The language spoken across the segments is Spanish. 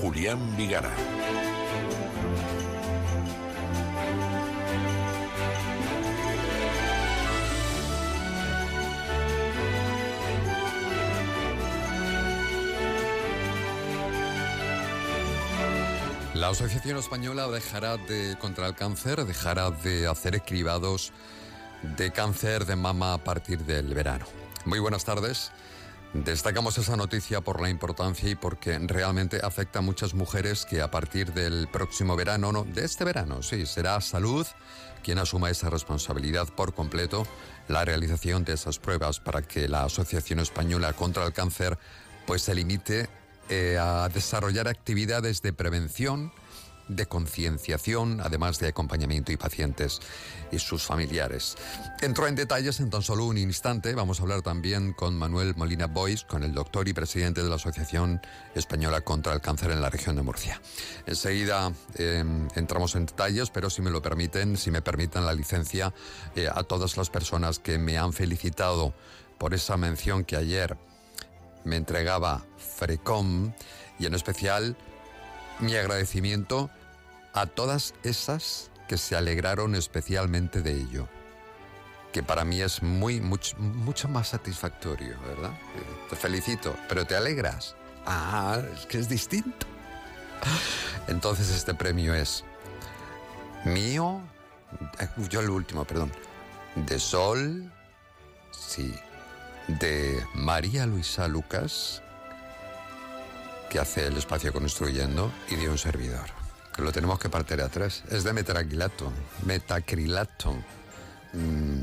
Julián Vigara. La Asociación Española dejará de contra el cáncer, dejará de hacer cribados de cáncer de mama a partir del verano. Muy buenas tardes. Destacamos esa noticia por la importancia y porque realmente afecta a muchas mujeres que a partir del próximo verano, no, de este verano, sí, será salud quien asuma esa responsabilidad por completo, la realización de esas pruebas para que la Asociación Española contra el Cáncer pues se limite eh, a desarrollar actividades de prevención, de concienciación, además de acompañamiento y pacientes y sus familiares. Entró en detalles en tan solo un instante. Vamos a hablar también con Manuel Molina Bois, con el doctor y presidente de la Asociación Española contra el Cáncer en la región de Murcia. Enseguida eh, entramos en detalles, pero si me lo permiten, si me permiten la licencia, eh, a todas las personas que me han felicitado por esa mención que ayer me entregaba Frecom y en especial mi agradecimiento a todas esas que se alegraron especialmente de ello, que para mí es muy, mucho, mucho más satisfactorio, ¿verdad? Eh, Te felicito, pero te alegras. Ah, es que es distinto. Entonces este premio es mío, eh, yo el último, perdón, de Sol, sí, de María Luisa Lucas, que hace el espacio construyendo, y de un servidor, que lo tenemos que partir a tres. Es de metacrilato, metacrilato. Mm,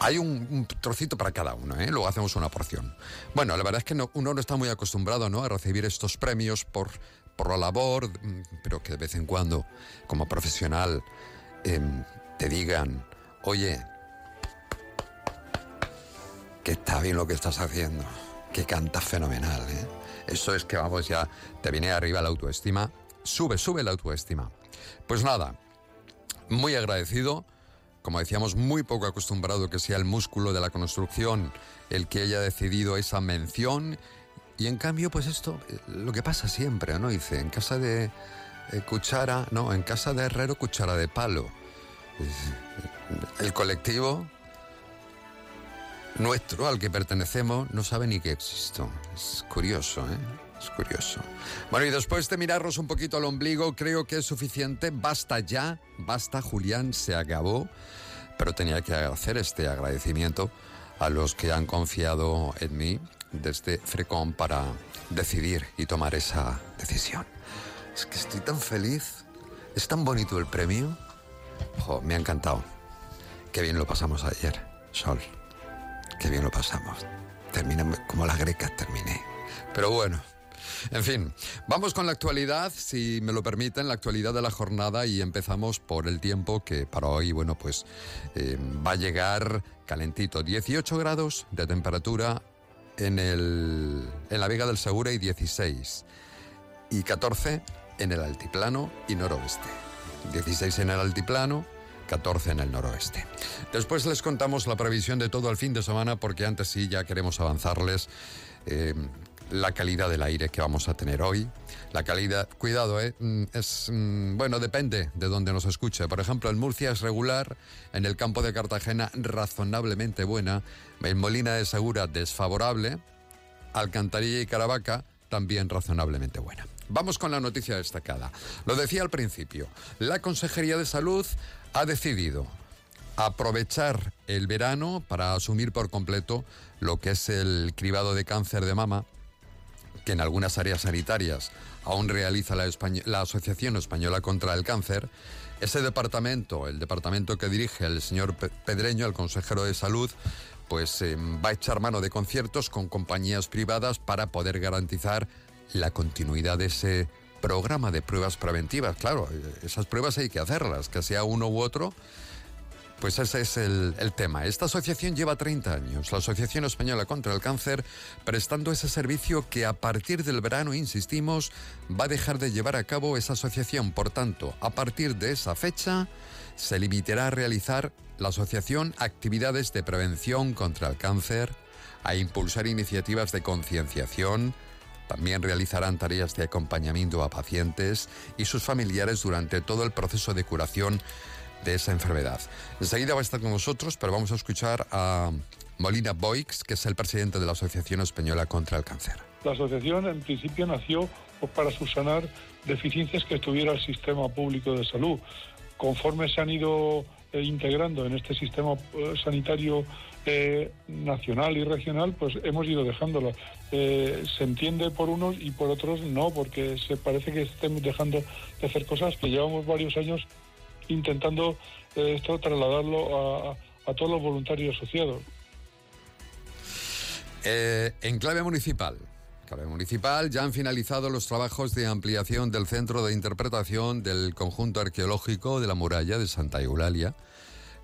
hay un, trocito para cada uno, ¿eh? luego hacemos una porción. Bueno, la verdad es que no- uno no está muy acostumbrado ¿no? a recibir estos premios por, por la labor, mm, pero que de vez en cuando, como profesional, em, te digan, oye, que está bien lo que estás haciendo, que cantas fenomenal, ¿eh? Eso es que vamos ya, te viene arriba la autoestima, sube, sube la autoestima. Pues nada, muy agradecido, como decíamos, muy poco acostumbrado que sea el músculo de la construcción el que haya decidido esa mención y en cambio, pues esto, eh, lo que pasa siempre, ¿no? Dice, en casa de eh, cuchara, no, en casa de herrero, cuchara de palo. El colectivo nuestro al que pertenecemos no sabe ni que existo. Es curioso, ¿eh? Es curioso. Bueno, y después de mirarnos un poquito al ombligo, creo que es suficiente. Basta ya, basta, Julián, se acabó. Pero tenía que hacer este agradecimiento a los que han confiado en mí desde Frecom para decidir y tomar esa decisión. Es que estoy tan feliz. Es tan bonito el premio. Jo, me ha encantado. Qué bien lo pasamos ayer, Sol. Qué bien lo pasamos. Terminé como las grecas terminé. Pero bueno, en fin, vamos con la actualidad, si me lo permiten, la actualidad de la jornada y empezamos por el tiempo que para hoy, bueno, pues eh, va a llegar calentito. 18 grados de temperatura en, el, en la Vega del Segura y 16. Y 14 en el altiplano y noroeste. 16 en el altiplano, 14 en el noroeste. Después les contamos la previsión de todo el fin de semana porque antes sí ya queremos avanzarles eh, la calidad del aire que vamos a tener hoy. La calidad, cuidado, eh, mm, es, mm, bueno, depende de donde nos escuche. Por ejemplo, en Murcia es regular, en el campo de Cartagena razonablemente buena, en Molina de Segura desfavorable, Alcantarilla y Caravaca también razonablemente buena. Vamos con la noticia destacada. Lo decía al principio, la Consejería de Salud ha decidido aprovechar el verano para asumir por completo lo que es el cribado de cáncer de mama, que en algunas áreas sanitarias aún realiza la, Asociación Española contra el Cáncer. Ese departamento, el departamento que dirige el señor Pe- Pedreño, el consejero de salud, pues eh, va a echar mano de conciertos con compañías privadas para poder garantizar la continuidad de ese programa de pruebas preventivas. Claro, esas pruebas hay que hacerlas, que sea uno u otro. Pues ese es el, el, tema. Esta asociación lleva 30 años, la Asociación Española contra el Cáncer, prestando ese servicio que a partir del verano, insistimos, va a dejar de llevar a cabo esa asociación. Por tanto, a partir de esa fecha, se limitará a realizar la asociación actividades de prevención contra el cáncer, a impulsar iniciativas de concienciación, también realizarán tareas de acompañamiento a pacientes y sus familiares durante todo el proceso de curación de esa enfermedad. Enseguida va a estar con nosotros, pero vamos a escuchar a Molina Boix, que es el presidente de la Asociación Española contra el Cáncer. La asociación en principio nació para subsanar deficiencias que tuviera el sistema público de salud. Conforme se han ido eh, integrando en este sistema eh, sanitario eh, nacional y regional, pues hemos ido dejándolo. se entiende por unos y por otros no, porque se parece que estemos dejando de hacer cosas que llevamos varios años intentando esto trasladarlo a, a, todos los voluntarios asociados. en clave municipal, municipal ya han finalizado los trabajos de ampliación del centro de interpretación del conjunto arqueológico de la muralla de Santa Eulalia,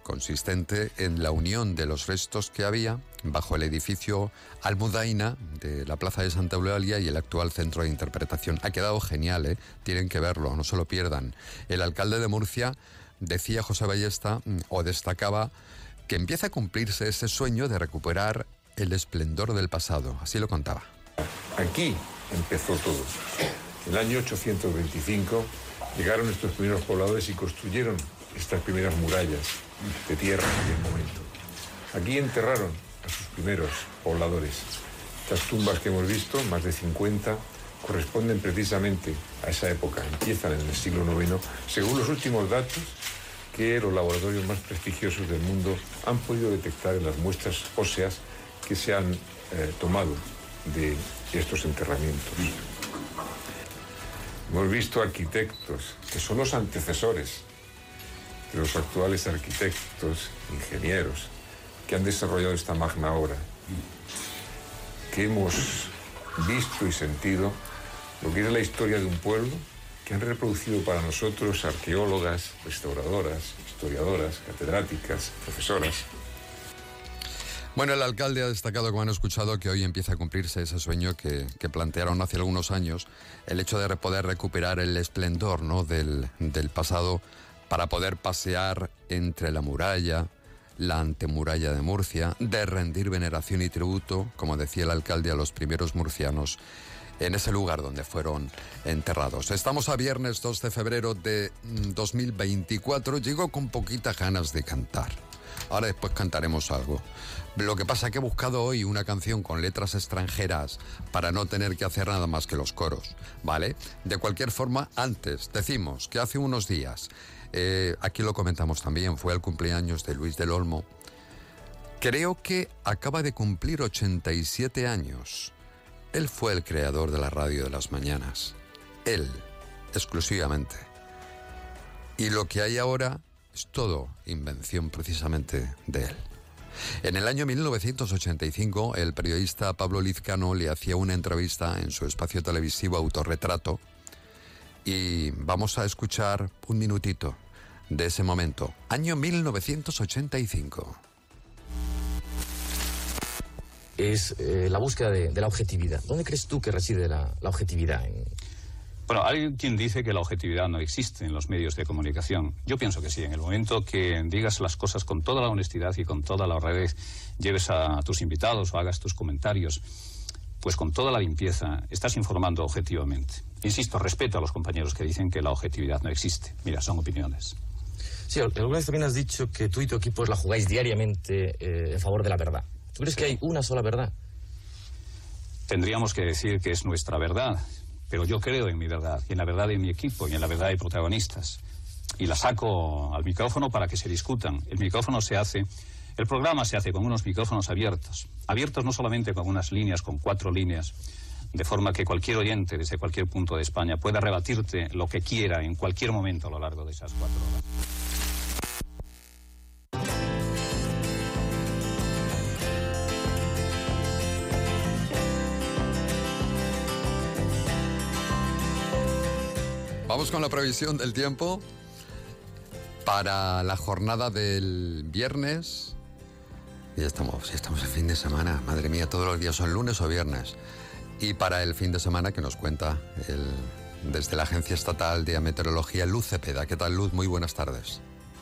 consistente en la unión de los restos que había bajo el edificio Almudaina de la Plaza de Santa Eulalia y el actual centro de interpretación. Ha quedado genial, ¿eh? tienen que verlo, no se lo pierdan. El alcalde de Murcia decía José Ballesta mm, o destacaba que empieza a cumplirse ese sueño de recuperar el esplendor del pasado, así lo contaba. Aquí empezó todo. En el año 825 llegaron estos primeros pobladores y construyeron estas primeras murallas de tierra en aquel momento. Aquí enterraron a sus primeros pobladores. Estas tumbas que hemos visto, más de 50, corresponden precisamente a esa época, empiezan en el siglo IX, según los últimos datos que los laboratorios más prestigiosos del mundo han podido detectar en las muestras óseas que se han eh, tomado de estos enterramientos. Hemos visto arquitectos que son los antecesores de los actuales arquitectos, ingenieros, que han desarrollado esta magna obra, que hemos visto y sentido lo que es la historia de un pueblo que han reproducido para nosotros arqueólogas, restauradoras, historiadoras, catedráticas, profesoras, bueno, el alcalde ha destacado, como han escuchado, que hoy empieza a cumplirse ese sueño que, plantearon hace algunos años, el hecho de poder recuperar el esplendor ¿no? del, del pasado para poder pasear entre la muralla, la antemuralla de Murcia, de rendir veneración y tributo, como decía el alcalde, a los primeros murcianos en ese lugar donde fueron enterrados. Estamos a viernes 2 de febrero de 2024. Llego con poquitas ganas de cantar. Ahora después cantaremos algo. Lo que pasa es que he buscado hoy una canción con letras extranjeras para no tener que hacer nada más que los coros, ¿vale? De cualquier forma, antes decimos que hace unos días, eh, aquí lo comentamos también, fue el cumpleaños de Luis del Olmo. Creo que acaba de cumplir 87 años. Él fue el creador de la radio de las mañanas. Él, exclusivamente. Y lo que hay ahora es todo invención precisamente de él. En el año 1985, el periodista Pablo Lizcano le hacía una entrevista en su espacio televisivo Autorretrato y vamos a escuchar un minutito de ese momento, año 1985. Es eh, la búsqueda de, la objetividad. ¿Dónde crees tú que reside la, la objetividad? En, bueno, hay quien dice que la objetividad no existe en los medios de comunicación. Yo pienso que sí. En el momento que digas las cosas con toda la honestidad y con toda la honradez, lleves a tus invitados o hagas tus comentarios, pues con toda la limpieza, estás informando objetivamente. Insisto, respeto a los compañeros que dicen que la objetividad no existe. Mira, son opiniones. Sí, alguna vez también has dicho que tú y tu equipo la jugáis diariamente eh, en favor de la verdad. ¿Tú crees que hay una sola verdad? Tendríamos que decir que es nuestra verdad pero yo creo en mi verdad, y en la verdad de mi equipo, y en la verdad de protagonistas. Y la saco al micrófono para que se discutan. El micrófono se hace, el programa se hace con unos micrófonos abiertos. Abiertos no solamente con unas líneas, con cuatro líneas, de forma que cualquier oyente desde cualquier punto de España pueda rebatirte lo que quiera en cualquier momento a lo largo de esas cuatro horas. Vamos con la previsión del tiempo para la jornada del viernes. Ya estamos, ya estamos el fin de semana. Madre mía, todos los días son lunes o viernes. Y para el fin de semana que nos cuenta desde la Agencia Estatal de Meteorología, Luz Cepeda. ¿Qué tal, Luz? Muy buenas tardes.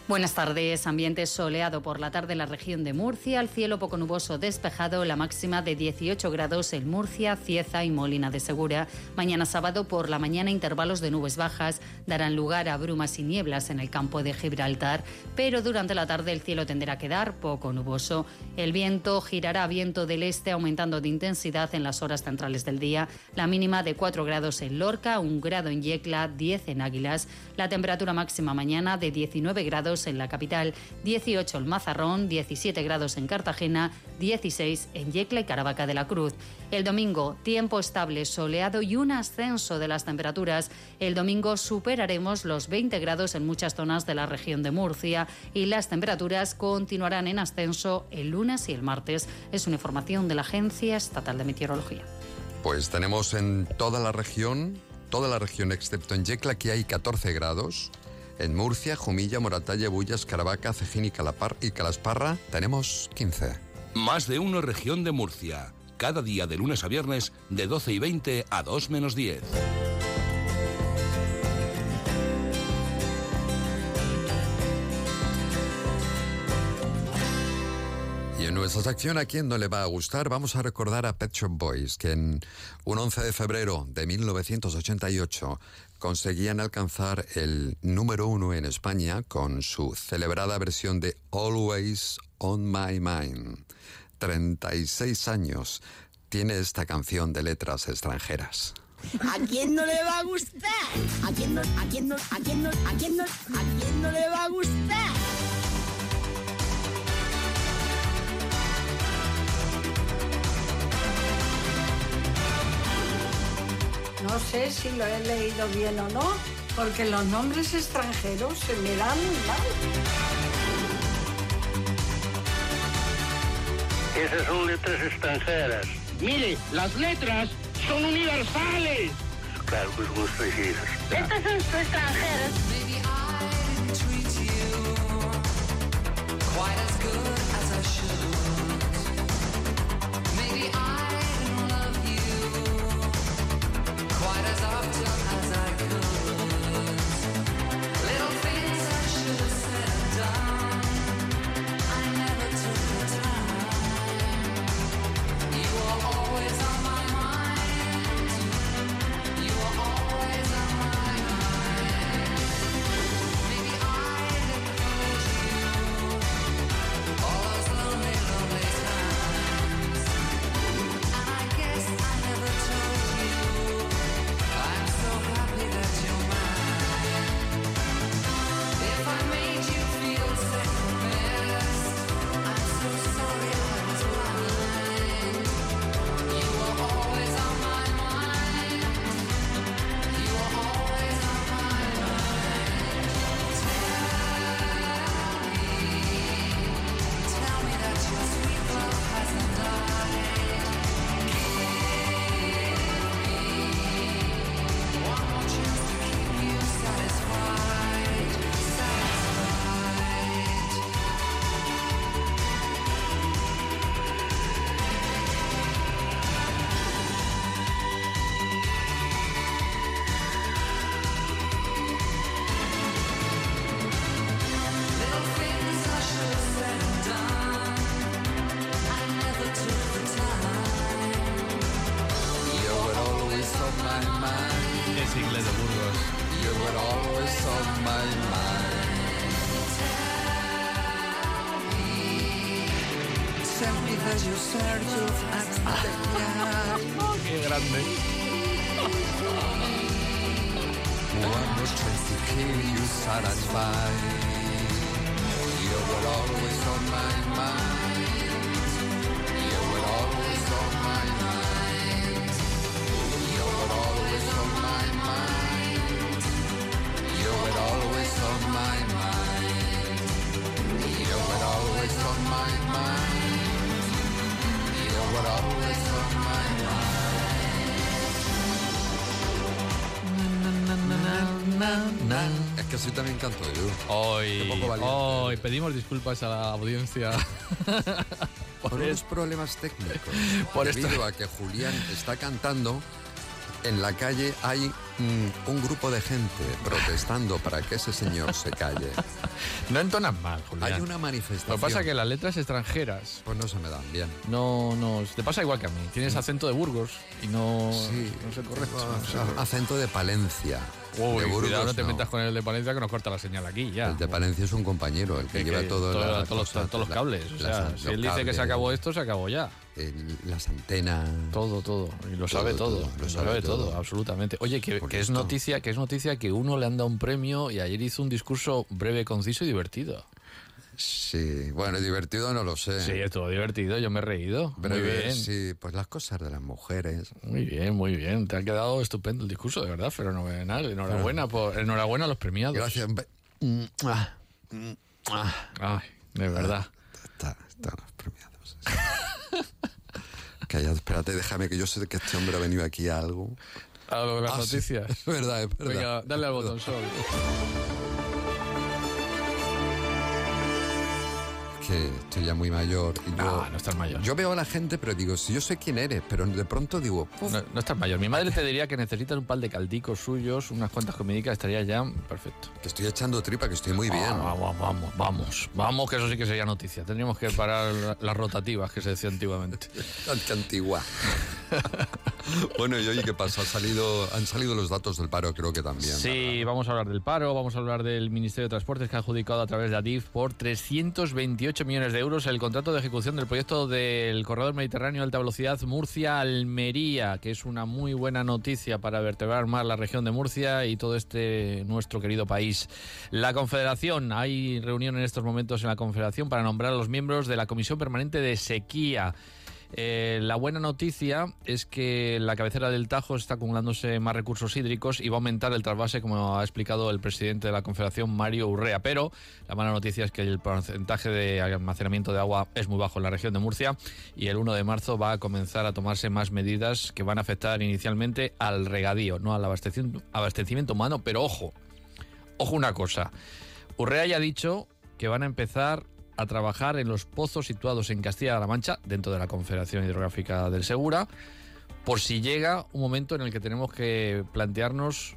Buenas tardes. Ambiente soleado por la tarde en la región de Murcia. El cielo poco nuboso despejado. La máxima de 18 grados en Murcia, Cieza y Molina de Segura. Mañana sábado por la mañana intervalos de nubes bajas darán lugar a brumas y nieblas en el campo de Gibraltar. Pero durante la tarde el cielo tenderá a quedar poco nuboso. El viento girará a viento del este aumentando de intensidad en las horas centrales del día. La mínima de 4 grados en Lorca, 1 grado en Yecla, 10 en Águilas. La temperatura máxima mañana de 19 grados en la capital, 18 en Mazarrón, 17 grados en Cartagena, 16 en Yecla y Caravaca de la Cruz. El domingo, tiempo estable, soleado y un ascenso de las temperaturas. El domingo superaremos los 20 grados en muchas zonas de la región de Murcia y las temperaturas continuarán en ascenso el lunes y el martes. Es una información de la Agencia Estatal de Meteorología. Pues tenemos en toda la región, toda la región excepto en Yecla, que hay 14 grados. En Murcia, Jumilla, Moratalla, Bullas, Caravaca, Cejín y, Calapar y Calasparra tenemos 15. Más de uno región de Murcia. Cada día de lunes a viernes de 12 y 20 a 2 menos 10. Y en nuestra sección, ¿a quién no le va a gustar? Vamos a recordar a Pet Shop Boys, que en un 11 de febrero de 1988 conseguían alcanzar el número uno en España con su celebrada versión de Always on My Mind. 36 años tiene esta canción de letras extranjeras. ¿A quién no le va a gustar? ¿A quién no, a quién no, a quién no, a quién no, a quién no le va a gustar? No sé si lo he leído bien o no, porque los nombres extranjeros se me dan muy mal. Esas son letras extranjeras. Mire, las letras son universales. Claro, pues extranjeras. Estas son extranjeras. Es que así también canto yo. Hoy, hoy pedimos disculpas a la audiencia. Por unos problemas técnicos. Por esto- debido a que Julián está cantando, en la calle hay mm, un grupo de gente protestando para que ese señor se calle. No entonas mal, Julián. Hay una manifestación. Lo que pasa es que las letras extranjeras Pues no se me dan bien. no, no. Te pasa igual que a mí. Tienes acento de Burgos y no, Sí, no correcto. sé correcto. Acento de Palencia. Uy, de Burgos, cuidado, no te no. metas con el de Palencia que nos corta la señal aquí ya. El de Palencia es un compañero, el que, Que- lleva que todo todo- la todos, los, cosa, todos los la- cables. O las- sea, los si él dice que se acabó esto, se acabó ya. el- las antenas. Todo, todo. Y lo Todo, sabe todo. todo, Lo sabe todo, absolutamente. Oye, que, es noticia, que es noticia que uno le han dado un premio y ayer hizo un discurso breve, conciso y divertido. Sí, bueno, divertido no lo sé. Sí, estuvo divertido, yo me he reído. Breve, muy bien. sí, pues las cosas de las mujeres. Muy bien, muy bien. Te ha quedado estupendo el discurso, de verdad, fenomenal. Enhorabuena, por, enhorabuena a los premiados. Gracias. Ay, de verdad. Está, están los premiados. Calla, espérate, déjame que yo sé que este hombre ha venido aquí a algo. A lo de las Ah, sí, noticias. Es verdad, es verdad. Venga, dale al botón, Sol. Que estoy ya muy mayor. Y yo, No, estás mayor. Yo veo a la gente, pero digo, si yo sé quién eres, pero de pronto digo, "Uf, No, no estás mayor. Mi madre te diría que necesitas un par de caldicos suyos, unas cuantas comidicas, estaría ya perfecto. que estoy echando tripa, que estoy muy bien. Ah, vamos, vamos, vamos. Vamos, que eso sí que sería noticia. Tendríamos que parar la- las rotativas que se decía antiguamente. Qué antigua. bueno, y oye, ¿qué pasa? Ha salido, han salido los datos del paro, creo que también. Sí, vamos a hablar del paro, vamos a hablar del Ministerio de Transportes que ha adjudicado a través de ADIF por 328 millones de euros el contrato de ejecución del proyecto del Corredor Mediterráneo de Alta Velocidad Murcia-Almería, que es una muy buena noticia para vertebrar más la región de Murcia y todo este nuestro querido país. La Confederación, hay reunión en estos momentos en la Confederación para nombrar a los miembros de la Comisión Permanente de Sequía. Eh, la buena noticia es que la cabecera del Tajo está acumulándose más recursos hídricos y va a aumentar el trasvase, como ha explicado el presidente de la Confederación, Mario Urrea. Pero la mala noticia es que el porcentaje de almacenamiento de agua es muy bajo en la región de Murcia y el 1 de marzo va a comenzar a tomarse más medidas que van a afectar inicialmente al regadío, no al abastecimiento, abastecimiento humano. Pero ojo, ojo una cosa. Urrea ya ha dicho que van a empezar a trabajar en los pozos situados en Castilla-La Mancha, dentro de la Confederación Hidrográfica del Segura, por si llega un momento en el que tenemos que plantearnos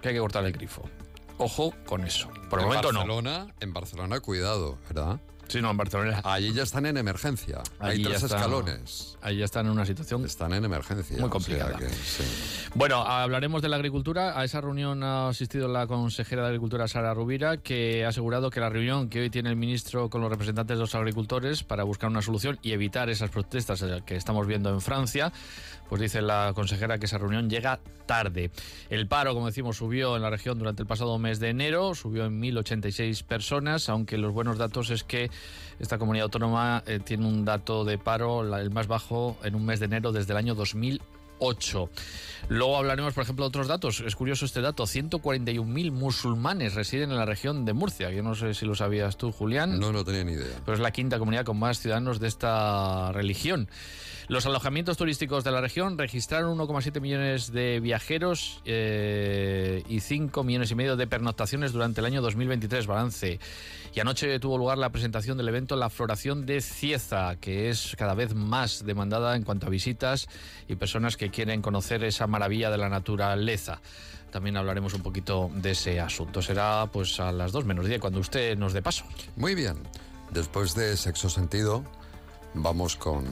que hay que cortar el grifo. Ojo con eso. Por el en momento no. Barcelona, En Barcelona, cuidado, ¿verdad? Sí, no, en Barcelona. Allí ya están en emergencia. Hay Allí tres está- escalones. Ahí ya están en una situación Están en emergencia. Muy o sea complicada. que, sí. Bueno, hablaremos de la agricultura. A esa reunión ha asistido la consejera de Agricultura, Sara Rubira, que ha asegurado que la reunión que hoy tiene el ministro con los representantes de los agricultores para buscar una solución y evitar esas protestas que estamos viendo en Francia, pues dice la consejera que esa reunión llega tarde. El paro, como decimos, subió en la región durante el pasado mes de enero, subió en 1.086 personas, aunque los buenos datos es que esta comunidad autónoma eh, tiene un dato de paro, la- el más bajo en un mes de enero desde el año 2008. Luego hablaremos, por ejemplo, de otros datos. Es curioso este dato. 141.000 musulmanes residen en la región de Murcia. Yo no sé si lo sabías tú, Julián. No, no tenía ni idea. Pero es la quinta comunidad con más ciudadanos de esta religión. Los alojamientos turísticos de la región registraron 1,7 millones de viajeros eh, y 5 millones y medio de pernoctaciones durante el año 2023, balance. Y anoche tuvo lugar la presentación del evento La Floración de Cieza, que es cada vez más demandada en cuanto a visitas y personas que quieren conocer esa maravilla de la naturaleza. También hablaremos un poquito de ese asunto. Será pues a las 2 menos 10 cuando usted nos dé paso. Muy bien. Después de sexo sentido, vamos con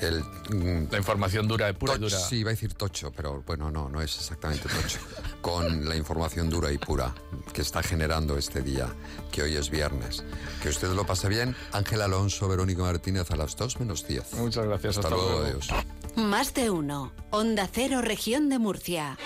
el... mm, La información dura, pura y dura. Sí, iba a decir tocho, pero bueno, no, no es exactamente tocho. Con la información dura y pura que está generando este día, que hoy es viernes. Que usted lo pase bien. Ángel Alonso, Verónica Martínez a las 2 menos 10. Muchas gracias. Hasta, hasta luego, luego. adiós. Más de uno. Onda Cero, región de Murcia.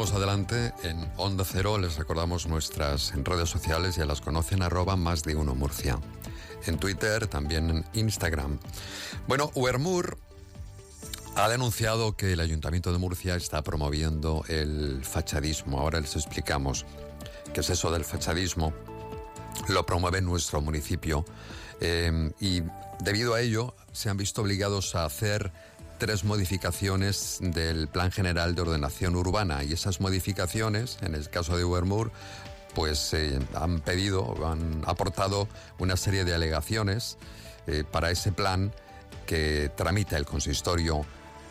Seguimos adelante en Onda Cero. Les recordamos nuestras redes sociales, ya las conocen, arroba más de uno Murcia. En Twitter, también en Instagram. Bueno, Uermur Ha denunciado que el Ayuntamiento de Murcia está promoviendo el fachadismo. Ahora les explicamos qué es eso del fachadismo. Lo promueve nuestro municipio eh, y debido a ello se han visto obligados a hacer tres modificaciones del Plan General de Ordenación Urbana y esas modificaciones, en el caso de Ubermur, pues eh, han pedido, han aportado una serie de alegaciones eh, para ese plan que tramita el consistorio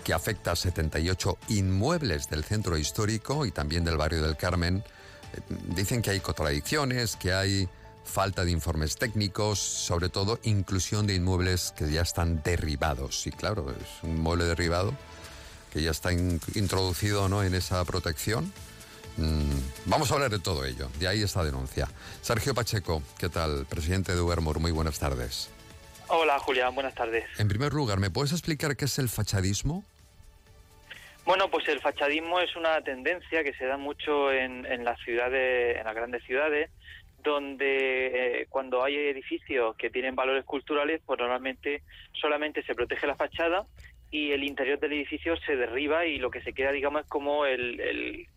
que afecta a 78 inmuebles del centro histórico y también del barrio del Carmen. Eh, dicen que hay contradicciones, que hay falta de informes técnicos, sobre todo inclusión de inmuebles que ya están derribados. Y claro, es un mueble derribado que ya está introducido ¿no? en esa protección. Mm, vamos a hablar de todo ello, de ahí esta denuncia. Sergio Pacheco, ¿qué tal? Presidente de Ubermur, muy buenas tardes. Hola Julián, buenas tardes. En primer lugar, ¿me puedes explicar qué es el fachadismo? Bueno, pues el fachadismo es una tendencia que se da mucho en, las ciudades, en las grandes ciudades, donde eh, cuando hay edificios que tienen valores culturales, pues normalmente solamente se protege la fachada y el interior del edificio se derriba y lo que se queda, digamos, es como el,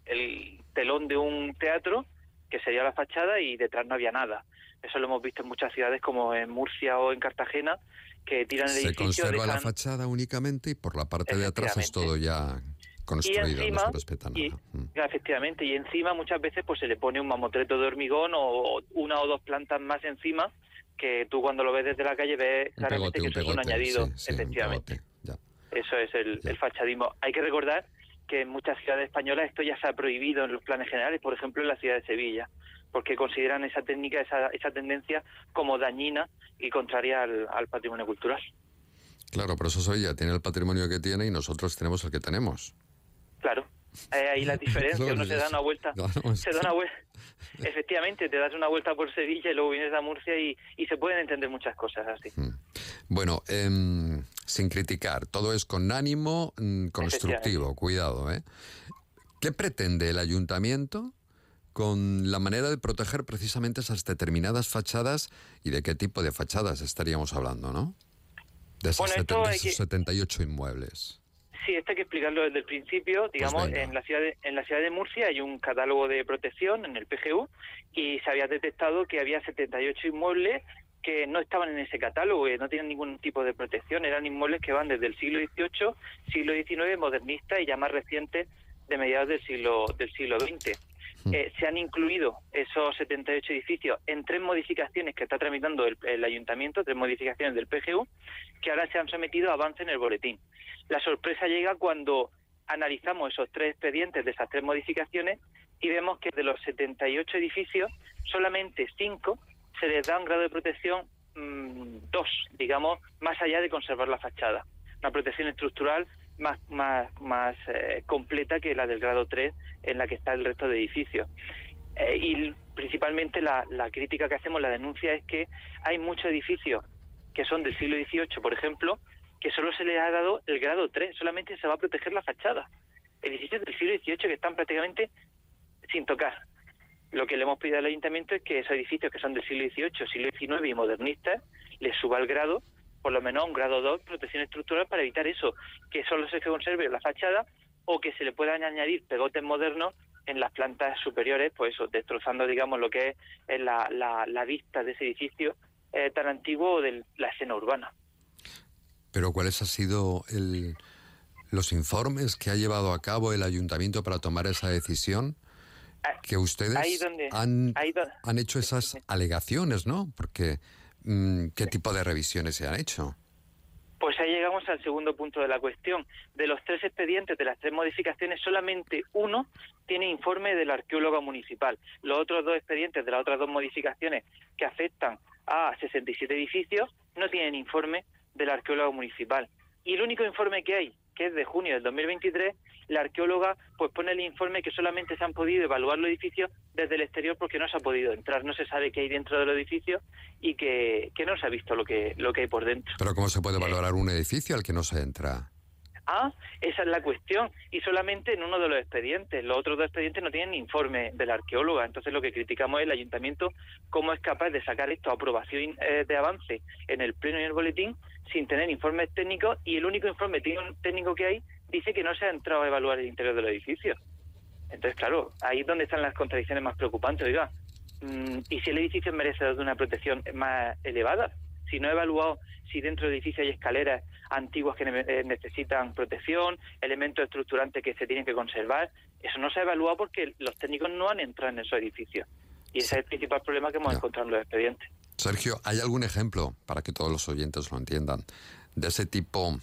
el, telón de un teatro, que sería la fachada, y detrás no había nada. Eso lo hemos visto en muchas ciudades como en Murcia o en Cartagena, que tiran el edificio... Se conserva la fachada únicamente y por la parte de atrás es todo ya construido, y encima, mm. efectivamente, y encima muchas veces pues se le pone un mamotreto de hormigón o una o dos plantas más encima que tú cuando lo ves desde la calle ves claramente que eso es un añadido, efectivamente. Eso es el, fachadismo. Hay que recordar que en muchas ciudades españolas esto ya se ha prohibido en los planes generales, por ejemplo en la ciudad de Sevilla, porque consideran esa técnica, esa, esa tendencia como dañina y contraria al, al patrimonio cultural. Claro, pero eso Sevilla tiene el patrimonio que tiene y nosotros tenemos el que tenemos. Claro, ahí la diferencia, uno se da una vuelta, se da una vuelta, efectivamente, te das una vuelta por Sevilla y luego vienes a Murcia y, y se pueden entender muchas cosas así. Hmm. Bueno, em, sin criticar, todo es con ánimo mm, constructivo, cuidado, ¿eh? ¿Qué pretende el ayuntamiento con la manera de proteger precisamente esas determinadas fachadas y de qué tipo de fachadas estaríamos hablando, ¿no? De esos, 78 inmuebles. Sí, esto hay que explicarlo desde el principio. Pues digamos, en la ciudad de, en la ciudad de Murcia hay un catálogo de protección en el PGU y se había detectado que había 78 inmuebles que no estaban en ese catálogo, y no tienen ningún tipo de protección, eran inmuebles que van desde el siglo XVIII, siglo XIX, modernista y ya más recientes de mediados del siglo del siglo XX. Eh, se han incluido esos 78 edificios en tres modificaciones que está tramitando el, el, ayuntamiento, tres modificaciones del PGU, que ahora se han sometido a avance en el boletín. La sorpresa llega cuando analizamos esos tres expedientes de esas tres modificaciones y vemos que de los 78 edificios, solamente cinco se les da un grado de protección mm, dos, digamos, más allá de conservar la fachada. Una protección estructural más, más, más eh, completa que la del grado 3 en la que está el resto de edificios. Eh, y principalmente la, la crítica que hacemos, la denuncia es que hay muchos edificios que son del siglo XVIII, por ejemplo, que solo se les ha dado el grado 3, solamente se va a proteger la fachada. Edificios del siglo XVIII que están prácticamente sin tocar. Lo que le hemos pedido al ayuntamiento es que esos edificios que son del siglo XVIII, siglo XIX y modernistas, les suba el grado, por lo menos un grado 2, protección estructural, para evitar eso, que solo se conserve la fachada o que se le puedan añadir pegotes modernos en las plantas superiores, pues eso, destrozando, digamos, lo que es la, la, vista de ese edificio eh, tan antiguo de la escena urbana. Pero ¿cuáles han sido el, los informes que ha llevado a cabo el ayuntamiento para tomar esa decisión? que ustedes han, han hecho esas alegaciones, ¿no? Porque, ¿qué tipo de revisiones se han hecho? Pues ahí llegamos al segundo punto de la cuestión. De los tres expedientes, de las tres modificaciones, solamente uno tiene informe del arqueólogo municipal. Los otros dos expedientes de las otras dos modificaciones que afectan a 67 edificios no tienen informe del arqueólogo municipal. Y el único informe que hay, que es de junio del 2023, la arqueóloga pues pone el informe que solamente se han podido evaluar los edificios desde el exterior porque no se ha podido entrar, no se sabe qué hay dentro del edificio y que, no se ha visto lo que, lo que hay por dentro. Pero ¿cómo se puede valorar un edificio al que no se entra? Ah, esa es la cuestión. Y solamente en uno de los expedientes. Los otros dos expedientes no tienen informe de la arqueóloga. Entonces lo que criticamos es el ayuntamiento cómo es capaz de sacar esto a aprobación eh, de avance en el pleno y en el boletín sin tener informes técnicos y el único informe técnico que hay dice que no se ha entrado a evaluar el interior del edificio. Entonces, claro, ahí es donde están las contradicciones más preocupantes. Oiga, mm, ¿y si el edificio merece una protección más elevada? Si no he evaluado si dentro del edificio hay escaleras antiguas que eh, necesitan protección, elementos estructurantes que se tienen que conservar, eso no se ha evaluado porque los técnicos no han entrado en esos edificios. Y ese es el principal problema que hemos encontrado en los expedientes. Sergio, ¿hay algún ejemplo, para que todos los oyentes lo entiendan, de ese tipo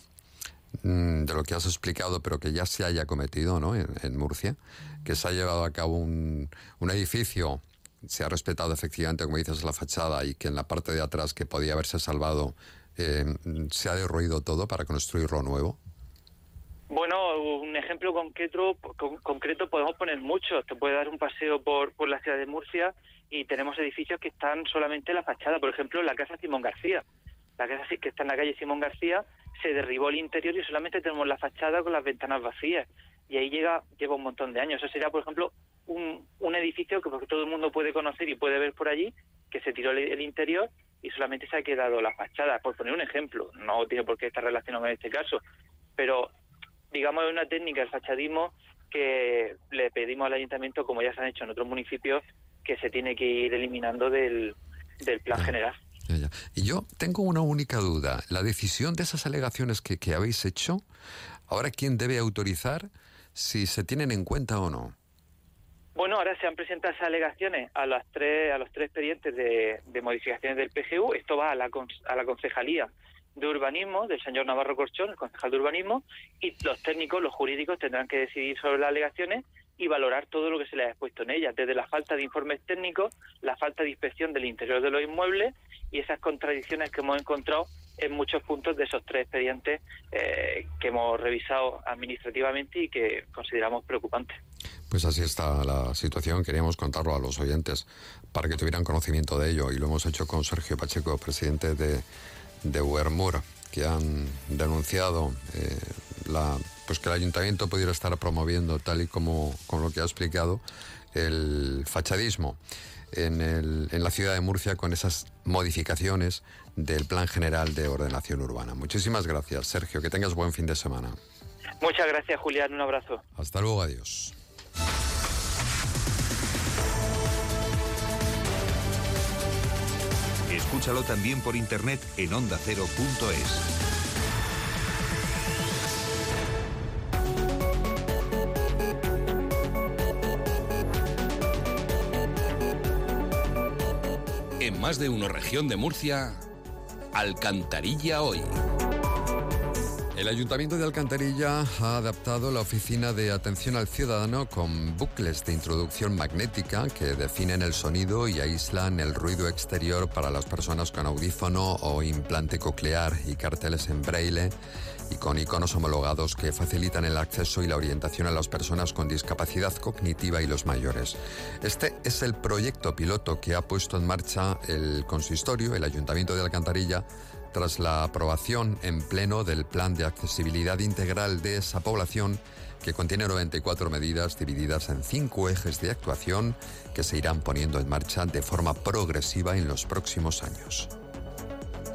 Mm, de lo que has explicado, pero que ya se haya cometido ¿no? en, Murcia, que se ha llevado a cabo un, un, edificio, se ha respetado efectivamente, como dices, la fachada y que en la parte de atrás que podía haberse salvado eh, se ha derruido todo para construirlo nuevo. Bueno, un ejemplo concreto, concreto podemos poner muchos. Te puede dar un paseo por, por la ciudad de Murcia y tenemos edificios que están solamente en la fachada. Por ejemplo, la casa Simón García. La casa que está en la calle Simón García se derribó el interior y solamente tenemos la fachada con las ventanas vacías. Y ahí llega, lleva un montón de años. Eso sería, por ejemplo, un, un edificio que todo el mundo puede conocer y puede ver por allí, que se tiró el, interior y solamente se ha quedado la fachada, por poner un ejemplo. No tiene por qué estar relacionado con este caso, pero digamos es una técnica del fachadismo que le pedimos al ayuntamiento, como ya se han hecho en otros municipios, que se tiene que ir eliminando del, del plan general. Y yo tengo una única duda. La decisión de esas alegaciones que, que habéis hecho, ahora quién debe autorizar si se tienen en cuenta o no. Bueno, ahora se han presentado esas alegaciones a las tres, a los tres expedientes de, de modificaciones del PGU. Esto va a la, a la concejalía de urbanismo del señor Navarro Corchón, el concejal de urbanismo, y los técnicos, los jurídicos tendrán que decidir sobre las alegaciones y valorar todo lo que se les ha expuesto en ellas, desde la falta de informes técnicos, la falta de inspección del interior de los inmuebles y esas contradicciones que hemos encontrado en muchos puntos de esos tres expedientes eh, que hemos revisado administrativamente y que consideramos preocupantes. Pues así está la situación. Queríamos contarlo a los oyentes para que tuvieran conocimiento de ello y lo hemos hecho con Sergio Pacheco, presidente de, de que han denunciado eh, la, pues que el ayuntamiento pudiera estar promoviendo, tal y como, como lo que ha explicado, el fachadismo en, el, en la ciudad de Murcia con esas modificaciones del Plan General de Ordenación Urbana. Muchísimas gracias, Sergio. Que tengas buen fin de semana. Muchas gracias, Julián. Un abrazo. Hasta luego. Adiós. Escúchalo también por internet en ondacero.es. En más de una región de Murcia, Alcantarilla hoy. El Ayuntamiento de Alcantarilla ha adaptado la oficina de atención al ciudadano con bucles de introducción magnética que definen el sonido y aíslan el ruido exterior para las personas con audífono o implante coclear y carteles en braille y con iconos homologados que facilitan el acceso y la orientación a las personas con discapacidad cognitiva y los mayores. Este es el proyecto piloto que ha puesto en marcha el consistorio, el Ayuntamiento de Alcantarilla, tras la aprobación en pleno del Plan de Accesibilidad Integral de esa población que contiene 94 medidas divididas en cinco ejes de actuación que se irán poniendo en marcha de forma progresiva en los próximos años.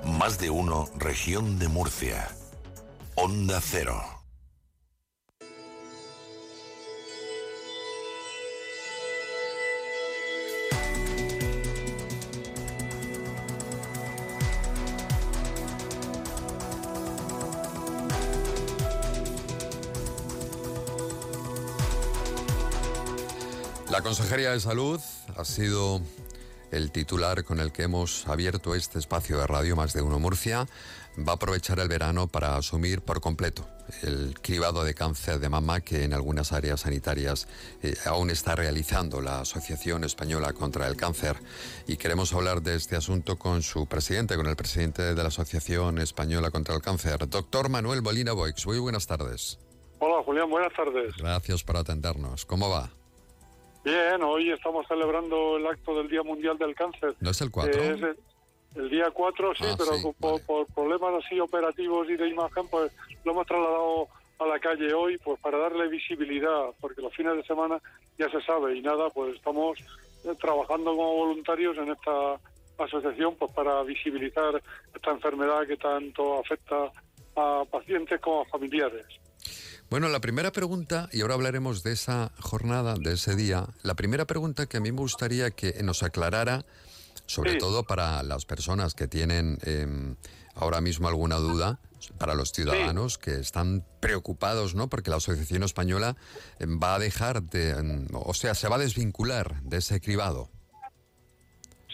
Más de uno, región de Murcia. Onda Cero. La Consejería de Salud ha sido el titular con el que hemos abierto este espacio de radio Más de Uno Murcia va a aprovechar el verano para asumir por completo el cribado de cáncer de mama que en algunas áreas sanitarias eh, aún está realizando la Asociación Española contra el Cáncer. Y queremos hablar de este asunto con su presidente, con el presidente de la Asociación Española contra el Cáncer, doctor Manuel Bolina Boix. Muy buenas tardes. Hola Julián, buenas tardes. Gracias por atendernos. ¿Cómo va? Bien, hoy estamos celebrando el acto del Día Mundial del Cáncer. ¿No es el 4? El día 4 sí, ah, pero por, problemas así operativos y de imagen, pues lo hemos trasladado a la calle hoy pues para darle visibilidad, porque los fines de semana ya se sabe y nada, pues estamos eh, trabajando como voluntarios en esta asociación pues para visibilizar esta enfermedad que tanto afecta a pacientes como a familiares. Bueno, la primera pregunta, y ahora hablaremos de esa jornada, de ese día, la primera pregunta que a mí me gustaría que nos aclarara, sobre todo para las personas que tienen em, ahora mismo alguna duda, para los ciudadanos que están preocupados, ¿no? Porque la Asociación Española em, va a dejar de, em, o sea, se va a desvincular de ese cribado.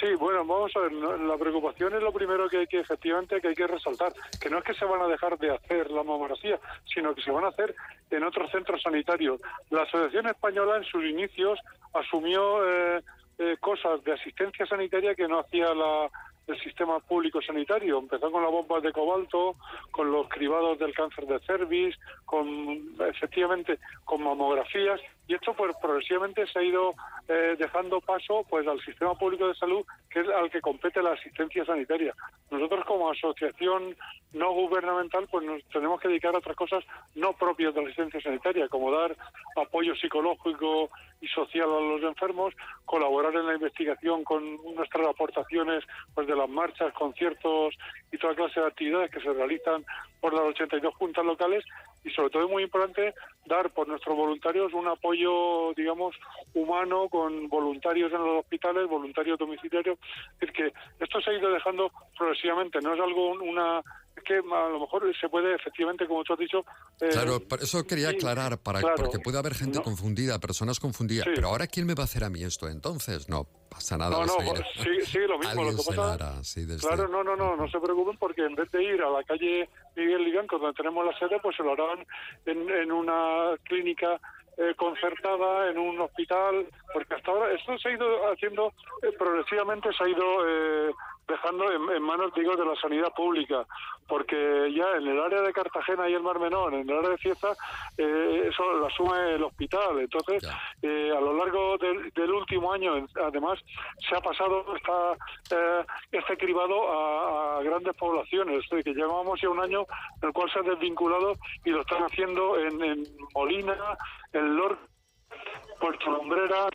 Sí, bueno, vamos a ver, la preocupación es lo primero que hay que efectivamente que hay que resaltar, que no es que se van a dejar de hacer la mamografía, sino que se van a hacer en otros centros sanitarios. La Asociación Española en sus inicios asumió eh, eh, cosas de asistencia sanitaria que no hacía la, el sistema público sanitario. Empezó con las bombas de cobalto, con los cribados del cáncer de cervix, con efectivamente con mamografías y esto pues progresivamente se ha ido eh, dejando paso pues al sistema público de salud que es al que compete la asistencia sanitaria. Nosotros como asociación no gubernamental pues nos tenemos que dedicar a otras cosas no propias de la asistencia sanitaria, como dar apoyo psicológico y social a los enfermos, colaborar en la investigación con nuestras aportaciones pues de las marchas, conciertos y toda clase de actividades que se realizan por las 82 juntas locales y sobre todo es muy importante dar por nuestros voluntarios un apoyo, digamos, humano con voluntarios en los hospitales, voluntarios domiciliarios. Es que esto se ha ido dejando progresivamente, no es algo, una es que a lo mejor se puede efectivamente, como tú has dicho... Eh, claro, por eso quería aclarar, para, porque puede haber gente confundida, personas confundidas, pero ahora ¿quién me va a hacer a mí esto entonces? No pasa nada. No, no, sí, sí, lo mismo. Lo que pasa, Claro, no, no, no, no se preocupen porque en vez de ir a la calle Miguel Liganco, donde tenemos la sede, pues se lo harán en, en una clínica eh, concertada en un hospital, porque hasta ahora esto se ha ido haciendo eh, progresivamente, se ha ido eh, dejando en, manos, digo, de la sanidad pública, porque ya en el área de Cartagena y el Mar Menor, en el área de Cieza, eh, eso lo asume el hospital. Entonces, eh, a lo largo del, último año, además, se ha pasado esta, eh, este cribado a, grandes poblaciones, es que llevamos ya un año en el cual se ha desvinculado y lo están haciendo en, en Molina, en Lorca, Puerto Lumbreras,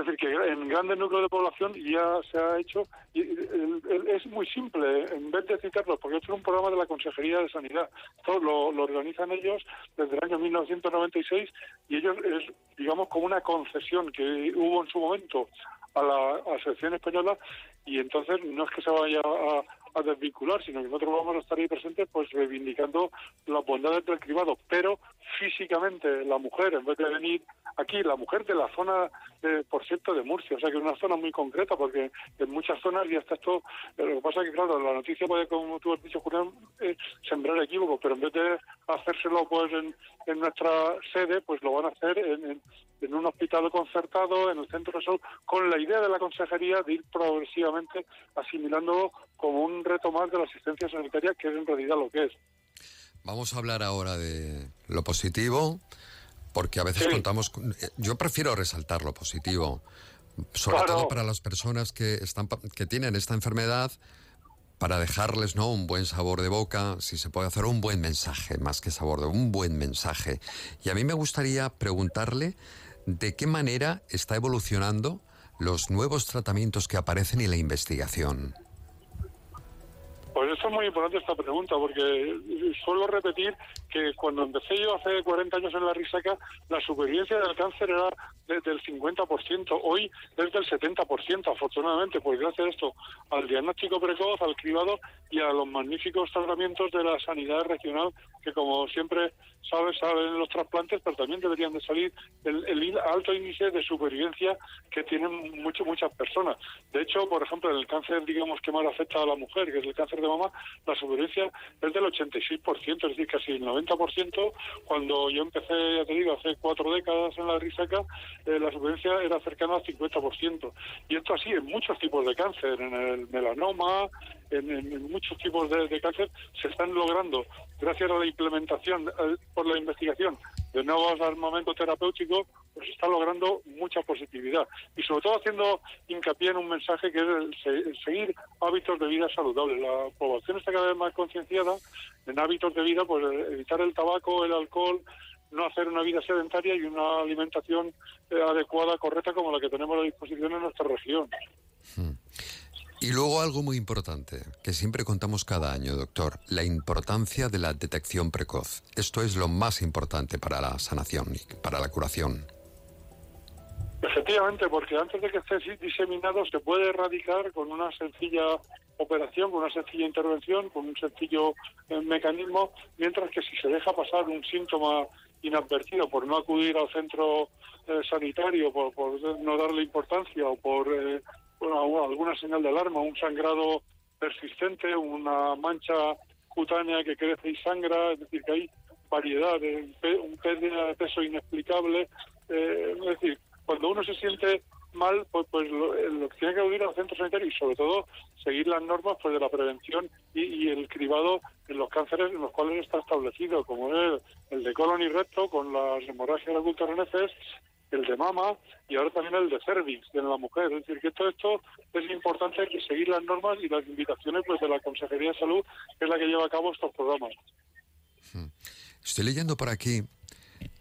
es decir, que en grandes núcleos de población ya se ha hecho, y es muy simple, en vez de citarlos, porque esto es un programa de la Consejería de Sanidad, todo lo, organizan ellos desde el año 1996 y ellos es, digamos, como una concesión que hubo en su momento a la Asociación Española y entonces no es que se vaya a, a desvincular, sino que nosotros vamos a estar ahí presentes pues reivindicando las bondades del cribado, pero físicamente la mujer, en vez de venir aquí, la mujer de la zona, de, por cierto, de Murcia, o sea que es una zona muy concreta, porque en muchas zonas ya está esto, lo que pasa es que claro, la noticia puede, como tú has dicho, Julián, eh, sembrar equívocos, pero en vez de hacérselo pues en, en nuestra sede, pues lo van a hacer en, en un hospital concertado, en el centro de salud, con la idea de la consejería de ir progresivamente asimilando como un reto más de la asistencia sanitaria, que es en realidad lo que es. Vamos a hablar ahora de lo positivo, porque a veces contamos. Eh, yo prefiero resaltar lo positivo, sobre todo para las personas que, están, que tienen esta enfermedad, para dejarles ¿no? un buen sabor de boca, si se puede hacer un buen mensaje, más que sabor de un buen mensaje. Y a mí me gustaría preguntarle de qué manera está evolucionando los nuevos tratamientos que aparecen y la investigación. Es muy importante esta pregunta, porque suelo repetir que cuando empecé yo hace 40 años en la risaca, la supervivencia del cáncer era del 50%, hoy es del 70%, afortunadamente, pues gracias a esto, al diagnóstico precoz, al cribado y a los magníficos tratamientos de la sanidad regional, que como siempre sabes, saben los trasplantes, pero también deberían de salir el, el alto índice de supervivencia que tienen mucho, muchas personas. De hecho, por ejemplo, en el cáncer, digamos, que más afecta a la mujer, que es el cáncer de mama, la supervivencia es del 86%, es decir, casi el 90%. Cuando yo empecé, ya te digo, hace cuatro décadas en la risaca, eh, la supervivencia era cercana al 50%. Y esto así en muchos tipos de cáncer, en el melanoma, en, muchos tipos de, cáncer se están logrando gracias a la implementación eh, por la investigación de nuevos armamentos terapéuticos pues está logrando mucha positividad y sobre todo haciendo hincapié en un mensaje que es el, seguir hábitos de vida saludables. La población está cada vez más concienciada en hábitos de vida, pues evitar el tabaco, el alcohol, no hacer una vida sedentaria y una alimentación eh, adecuada, correcta, como la que tenemos a disposición en nuestra región. Hmm. Y luego algo muy importante, que siempre contamos cada año, doctor, la importancia de la detección precoz. Esto es lo más importante para la sanación y para la curación. Efectivamente, porque antes de que esté diseminado se puede erradicar con una sencilla operación, con una sencilla intervención, con un sencillo eh, mecanismo, mientras que si se deja pasar un síntoma inadvertido por no acudir al centro eh, sanitario, por, no darle importancia o por eh, alguna señal de alarma, un sangrado persistente, una mancha cutánea que crece y sangra, es decir, que hay variedad, un pérdida de peso inexplicable, es decir, cuando uno se siente mal, pues, pues lo, que tiene que acudir al centro sanitario y sobre todo seguir las normas pues de la prevención y, el cribado en los cánceres en los cuales está establecido, como es el de colon y recto con las hemorragias ocultoreneces, el de mama y ahora también el de cervix de la mujer. Es decir, que todo esto es importante que seguir las normas y las invitaciones pues de la Consejería de Salud, que es la que lleva a cabo estos programas. Hmm. Estoy leyendo por aquí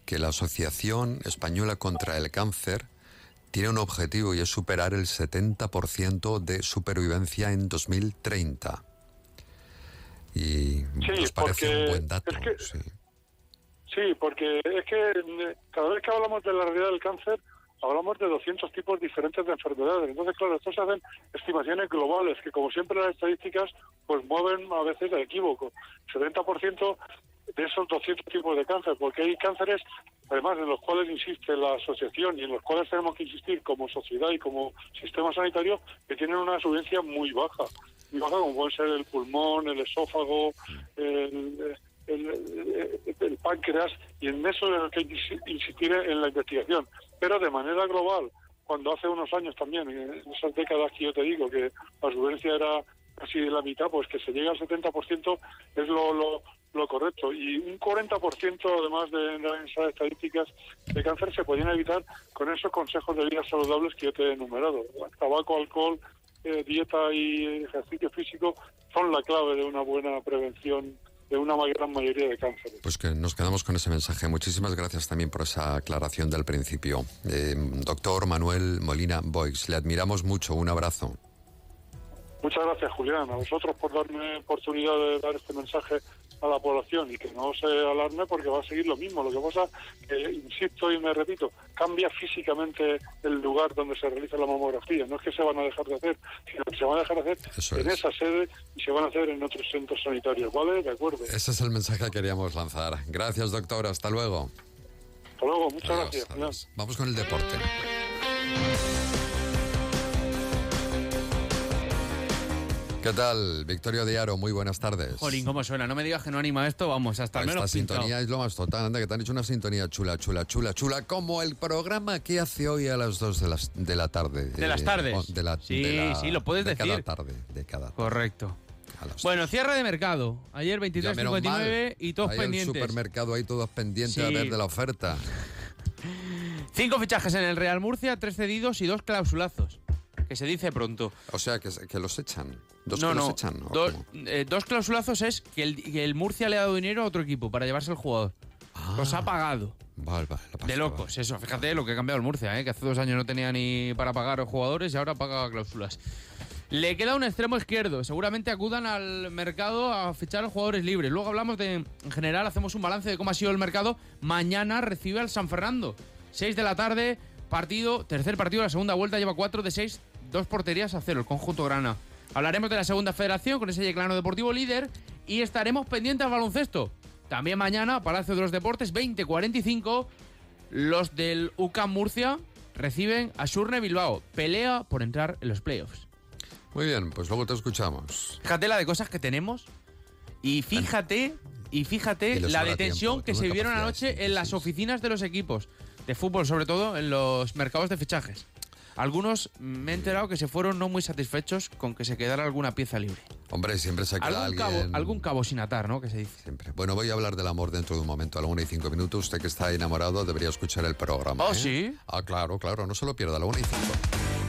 que la Asociación Española contra el Cáncer tiene un objetivo y es superar el 70% de supervivencia en 2030. Y nos parece un buen dato. sí. Porque es que eh, cada vez que hablamos de la realidad del cáncer, hablamos de 200 tipos diferentes de enfermedades. Entonces, claro, estos hacen estimaciones globales, que como siempre las estadísticas pues mueven a veces a equívoco. 70% de esos 200 tipos de cáncer, porque hay cánceres, además, en los cuales insiste la asociación y en los cuales tenemos que insistir como sociedad y como sistema sanitario, que tienen una subvencia muy baja. Muy baja, como puede ser el pulmón, el esófago, el, el, páncreas, y en eso es que insistir en la investigación. Pero de manera global, cuando hace unos años también, en esas décadas que yo te digo, que la subvencia era casi de la mitad, pues que se llegue al 70% es lo, lo, lo correcto. Y un 40% además de, esas estadísticas de cáncer se podían evitar con esos consejos de vida saludables que yo te he enumerado. Tabaco, alcohol, eh, dieta y ejercicio físico son la clave de una buena prevención de una gran mayoría de cánceres. Pues que nos quedamos con ese mensaje. Muchísimas gracias también por esa aclaración del principio. Eh, doctor Manuel Molina Boix, le admiramos mucho. Un abrazo. Muchas gracias, Julián. A vosotros por darme oportunidad de dar este mensaje a la población y que no se alarme porque va a seguir lo mismo. Lo que pasa que, insisto y me repito, cambia físicamente el lugar donde se realiza la mamografía. No es que se van a dejar de hacer, sino que se van a dejar de hacer en esa sede y se van a hacer en otros centros sanitarios. ¿Vale? De acuerdo. Ese es el mensaje que queríamos lanzar. Gracias, doctor. Hasta luego. Hasta luego. Muchas gracias. Vamos con el deporte. ¿Qué tal, Victorio Diaro? Muy buenas tardes. Jolín, ¿cómo suena? No me digas que no anima esto, vamos, hasta el Esta sintonía es lo más total, anda, que te han hecho una sintonía chula, chula, chula, chula, como el programa que hace hoy a las 2 de, las, de la tarde. ¿De las tardes? De la, sí, sí, lo puedes decir. De cada tarde, de cada tarde. Correcto. Bueno, cierre de mercado. Ayer 23.59 y todos pendientes. el supermercado ahí todos pendientes a ver de la oferta. Cinco fichajes en el Real Murcia, tres cedidos y dos clausulazos que se dice pronto. O sea, que, que los echan. ¿Dos no, que no. los echan? Eh, dos clausulazos es que el, Murcia le ha dado dinero a otro equipo para llevarse al jugador. Ah. Los ha pagado. Vale, vale, de locos, eso. Fíjate lo que ha cambiado el Murcia, ¿eh? que hace dos años no tenía ni para pagar a los jugadores y ahora paga cláusulas. Le queda un extremo izquierdo. Seguramente acudan al mercado a fichar a los jugadores libres. Luego hablamos de, en general, hacemos un balance de cómo ha sido el mercado. Mañana recibe al San Fernando. 6 de la tarde, partido, tercer partido de la segunda vuelta, lleva 4 de 6 dos porterías a cero, el conjunto grana. Hablaremos de la segunda federación con ese Yeclano Deportivo líder y estaremos pendientes al baloncesto. También mañana, Palacio de los Deportes, 20.45, los del UCAM Murcia reciben a Surne Bilbao. Pelea por entrar en los playoffs. Muy bien, pues luego te escuchamos. Fíjate la de cosas que tenemos y fíjate, y fíjate la detención que se vivieron anoche en las oficinas de los equipos de fútbol, sobre todo en los mercados de fichajes. Algunos me he enterado que se fueron no muy satisfechos con que se quedara alguna pieza libre. Hombre, siempre se ¿Algún alguien... Cabo, algún cabo sin atar, ¿no? Que se dice. Siempre. Bueno, voy a hablar del amor dentro de un momento, a la 1 y cinco minutos. Usted que está enamorado debería escuchar el programa. ¿Oh, ¿eh? sí? Ah, claro, claro, no se lo pierda, a la 1 y cinco.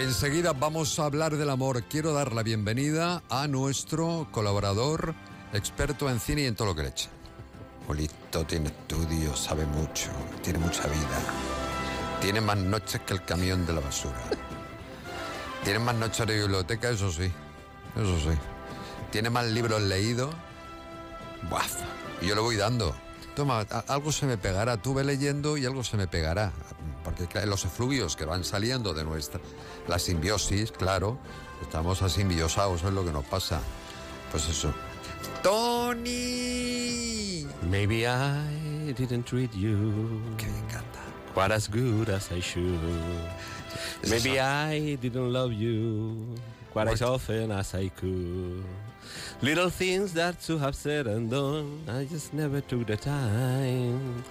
Enseguida vamos a hablar del amor. Quiero dar la bienvenida a nuestro colaborador, experto en cine y en todo lo que le eche. Polito tiene estudios, sabe mucho, tiene mucha vida. Tiene más noches que el camión de la basura. Tiene más noches de biblioteca, eso sí. Eso sí. Tiene más libros leídos. Buah, yo le voy dando. Toma, algo se me pegará. Tú ve leyendo y algo se me pegará. Porque los efluvios que van saliendo de nuestra... La simbiosis, claro. Estamos asimbiosados, es lo que nos pasa. Pues eso. ¡Tony! Maybe I didn't treat you quite as good as I should. Maybe I didn't love you quite as often as I could. Little things that you have said and done, I just never took the time.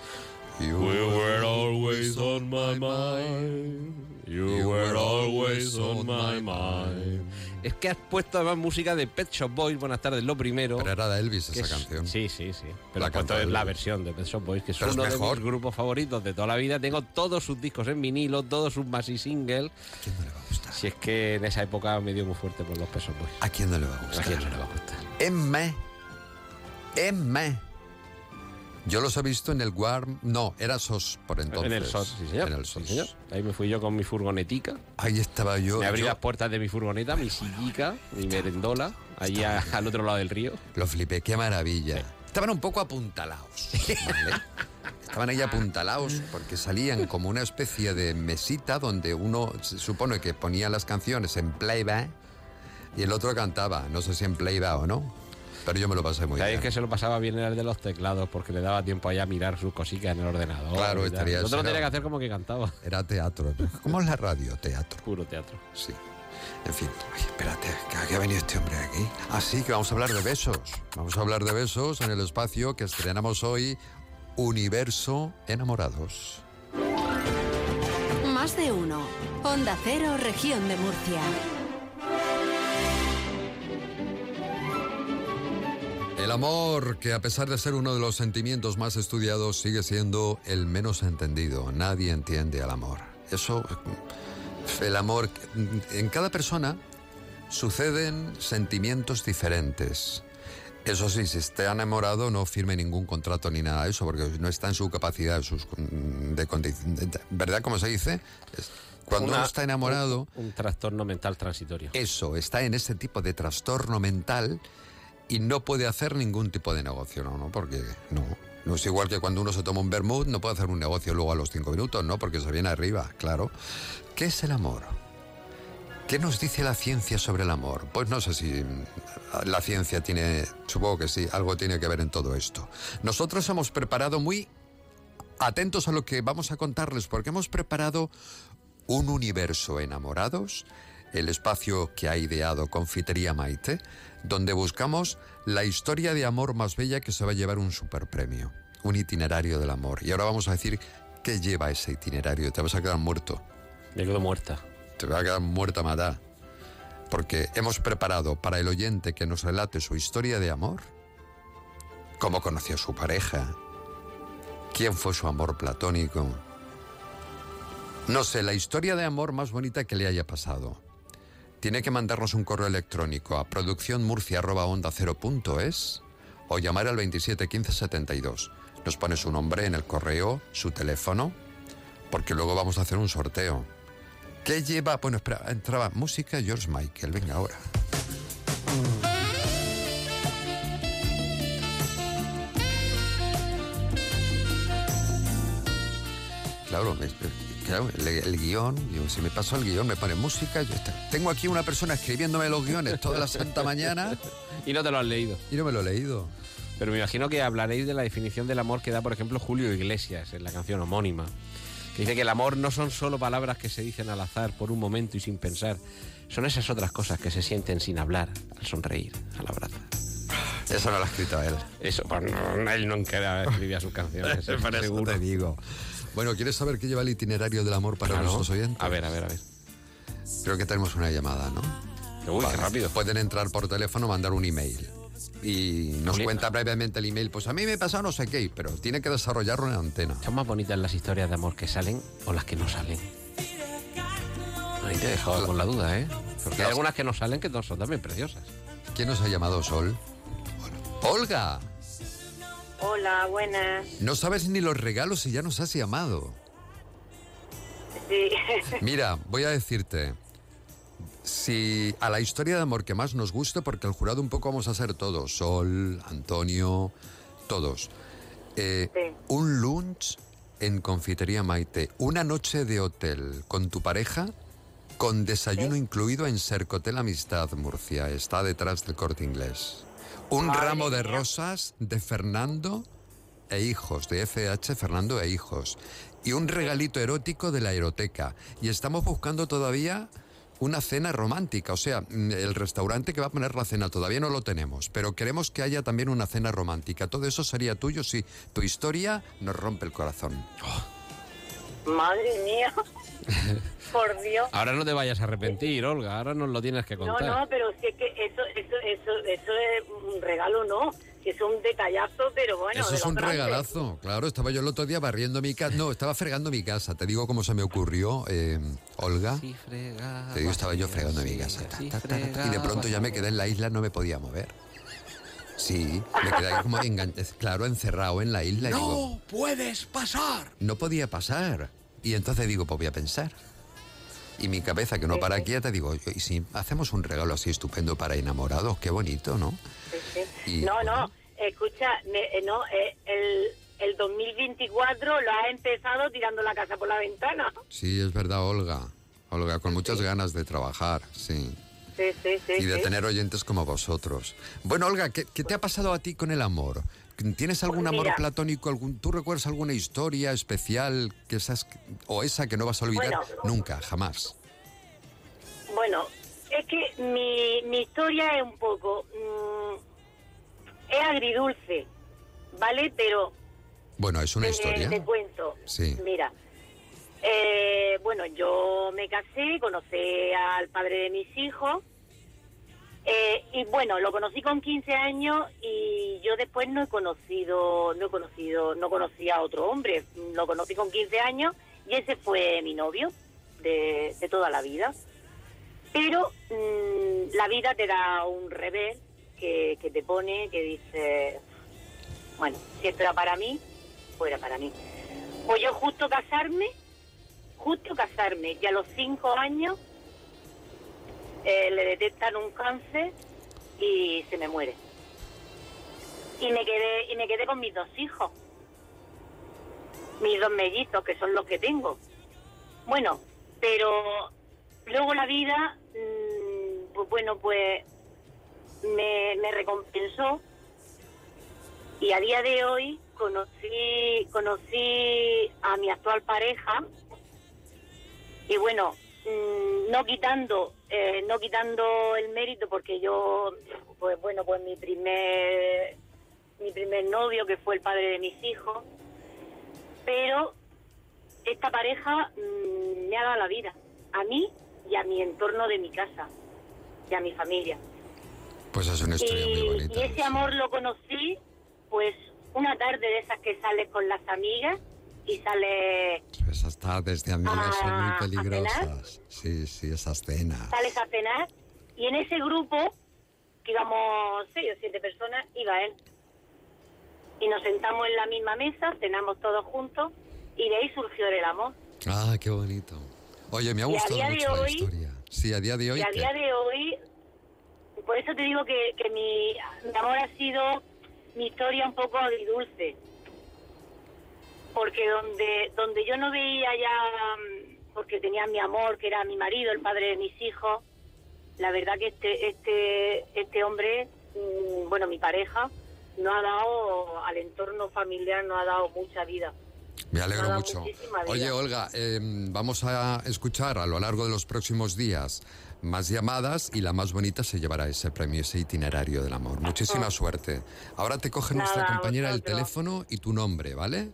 You We were always on my mind. You were always on my mind. Es que has puesto además música de Pet Shop Boys. Buenas tardes, lo primero. Pero era de Elvis esa es- canción. Sí, sí, sí. Pero La puesto la versión de Pet Shop Boys, que es Pero es uno de mis grupos favoritos de toda la vida. Tengo todos sus discos en vinilo, todos sus maxi singles. ¿A quién no le va a gustar? Si es que en esa época me dio muy fuerte por los Pet Shop Boys. ¿A quién no le va a ¿A gustar? quién no le va a gustar? Emme. Emme. Yo los he visto en el Warm. No, era SOS por entonces. en el SOS, sí señor. En el Sí, SOS. señor. Ahí me fui yo con mi furgonetica. Ahí estaba yo. me abrí yo las puertas de mi furgoneta, mi sillica, mi merendola, allí a- al otro lado del río. Lo flipé, qué maravilla. Estaban un poco apuntalados. ¿vale? Estaban ahí apuntalados porque salían como una especie de mesita donde uno se supone que ponía las canciones en playback y el otro cantaba. No sé si en playback o no, pero yo me lo pasé muy Sabéis bien. que se lo pasaba bien era el de los teclados porque le daba tiempo allá a mirar sus cositas en el ordenador. Claro, estaría- otro era- tenía que hacer como que cantaba. Era teatro. ¿Cómo es la radio? Teatro. Puro teatro. Sí. En fin, Ay, espérate, que ha venido este hombre aquí. Así que vamos a hablar de besos. Vamos a hablar de besos en el espacio que estrenamos hoy, Universo Enamorados. Más de uno. Onda Cero, región de Murcia. El amor, que a pesar de ser uno de los sentimientos más estudiados, sigue siendo el menos entendido. Nadie entiende al amor. Eso, el amor, en cada persona suceden sentimientos diferentes. Eso sí, si está enamorado no firme ningún contrato ni nada de eso, porque no está en su capacidad sus, de, ¿verdad? Como se dice, Es- cuando Una- uno está enamorado, Un, un trastorno mental transitorio. eso, está en ese tipo de trastorno mental y no puede hacer ningún tipo de negocio, ¿no? ¿no? Porque no. No es igual que cuando uno se toma un vermut, no puede hacer un negocio luego a los cinco minutos, ¿no? Porque se viene arriba, claro. ¿Qué es el amor? ¿Qué nos dice la ciencia sobre el amor? Pues no sé si mm, la ciencia tiene, supongo que sí, algo tiene que ver en todo esto. Nosotros hemos preparado muy atentos a lo que vamos a contarles, porque hemos preparado un universo enamorados, el espacio que ha ideado Confitería Maite, donde buscamos la historia de amor más bella que se va a llevar un superpremio. un itinerario del amor. Y ahora vamos a decir qué lleva ese itinerario. Te vas a quedar muerto. Me quedo muerta. Te vas a quedar muerta, matar. Porque hemos preparado para el oyente que nos relate su historia de amor, cómo conoció a su pareja, quién fue su amor platónico. No sé, la historia de amor más bonita que le haya pasado. Tiene que mandarnos un correo electrónico a producciónmurcia.onda0.es o llamar al 27 15 72. Nos pone su nombre en el correo, su teléfono, porque luego vamos a hacer un sorteo. ¿Qué lleva? Bueno, espera, entraba música George Michael, venga ahora. Claro, me- claro, el, el guion, yo, si me paso el guion, me pone música. Yo está- tengo aquí una persona escribiéndome los guiones toda la santa mañana Y no te lo has leído. y no me lo he leído. Pero me imagino que hablaréis de la definición del amor que da, por ejemplo, Julio Iglesias en la canción homónima. Que dice que el amor no son solo palabras que se dicen al azar por un momento y sin pensar. Son esas otras cosas que se sienten sin hablar, al sonreír, al abrazar. Eso no lo ha escrito él. Eso, pues no, él nunca escribía sus canciones. Por eso seguro. te digo. Bueno, ¿quieres saber qué lleva el itinerario del amor para Claro. nuestros oyentes? A ver, a ver, a ver. Creo que tenemos una llamada, ¿no? Uy, qué rápido. Pueden entrar por teléfono o mandar un email. Y nos cuenta brevemente el email. Pues a mí me pasa no sé qué, pero tiene que desarrollarlo en antena. ¿Son más bonitas las historias de amor que salen o las que no salen? Ahí te he dejado con la duda, ¿eh? Porque hay algunas que no salen que no son también preciosas. ¿Quién nos ha llamado Sol? Olga, Hola, buenas. no sabes ni los regalos y ya nos has llamado. Sí. Mira, voy a decirte, si a la historia de amor que más nos guste, porque el jurado un poco vamos a ser todos, Sol, Antonio, todos, eh, un lunch en Confitería Maite, una noche de hotel con tu pareja, con desayuno incluido en Sercotel Amistad Murcia, está detrás del corte inglés. Un Madre ramo de mía. rosas de Fernando e hijos, de FH Fernando e hijos. Y un regalito erótico de la eroteca. Y estamos buscando todavía una cena romántica. O sea, mm, el restaurante que va a poner la cena todavía no lo tenemos. Pero queremos que haya también una cena romántica. Todo eso sería tuyo si tu historia nos rompe el corazón. Madre mía. Por Dios. Ahora no te vayas a arrepentir, Olga. Ahora nos lo tienes que No, contar. no, pero si es que eso, eso, eso, eso es un regalo, no. Que es un detallazo, pero bueno. Eso es un grandes. regalazo. Claro, estaba yo el otro día barriendo mi casa. No, estaba fregando mi casa. Te digo cómo se me ocurrió, eh, Olga. Te digo, estaba yo fregando mi casa. ta, ta, ta, ta, ta, y de pronto ya me quedé en la isla, no me podía mover. Sí, me quedé ahí como engan- claro, encerrado en la isla. y digo, puedes pasar! no podía pasar. Y entonces digo, pues voy a pensar. Y mi cabeza, que no para quieta, digo, y si hacemos un regalo así estupendo para enamorados, qué bonito, ¿no? Y, No, no, escucha, me- eh, no, eh, el, el 2024 lo has empezado tirando la casa por la ventana. Sí, es verdad, Olga. Olga, con muchas ganas de trabajar, sí. Sí, sí, sí. Y de tener oyentes como vosotros. Bueno, Olga, ¿qué, qué te ha pasado a ti con el amor? ¿Tienes algún Pues amor platónico? Algún, ¿Tú recuerdas alguna historia especial que esas, o esa que no vas a olvidar Bueno. nunca, jamás? Bueno, es que mi, mi historia es un poco... mm, es agridulce, ¿vale? Pero... Bueno, es una te, historia. Te cuento. Sí. Mira, eh, bueno, yo me casé, conocí al padre de mis hijos. eh, y bueno, lo conocí con 15 años y yo después no he conocido, no he conocido, no conocí a otro hombre. Lo conocí con 15 años y ese fue mi novio de, toda la vida. Pero mm, la vida te da un revés que, te pone, que dice, bueno, si esto era para mí, pues era para mí. Pues yo justo casarme, justo casarme, y a los cinco años eh, le detectan un cáncer y se me muere. Y me quedé, y me quedé con mis dos hijos, mis dos mellizos, que son los que tengo. Bueno, pero luego la vida, mm, pues bueno, pues me, me recompensó y a día de hoy conocí conocí a mi actual pareja y bueno mm, no quitando eh, no quitando el mérito porque yo pues bueno pues mi primer mi primer novio, que fue el padre de mis hijos, pero esta pareja mm, me ha dado la vida, a mí y a mi entorno de mi casa, y a mi familia. Pues es una historia y, muy bonita. y ese amor lo conocí, pues, una tarde de esas que sales con las amigas y sale Esas tardes de amigas son muy peligrosas. Sí, sí, esas cenas. sales a cenar y en ese grupo, que íbamos seis o siete personas, iba él. Y nos sentamos en la misma mesa, cenamos todos juntos y de ahí surgió el amor. Ah, qué bonito. Oye, me ha gustado mucho la historia. Sí, a día de hoy. y a día de hoy, por eso te digo que, que mi, mi amor ha sido mi historia un poco agridulce. Porque donde, donde yo no veía ya, mm, porque tenía mi amor, que era mi marido, el padre de mis hijos, la verdad que este, este, este hombre, mm, bueno, mi pareja, no ha dado al entorno familiar, no ha dado mucha vida. Me alegro mucho. Oye, Olga, eh, vamos a escuchar a lo largo de los próximos días más llamadas y la más bonita se llevará ese premio, ese itinerario del amor. Muchísima suerte. Ahora te coge nuestra compañera el teléfono y tu nombre, ¿vale?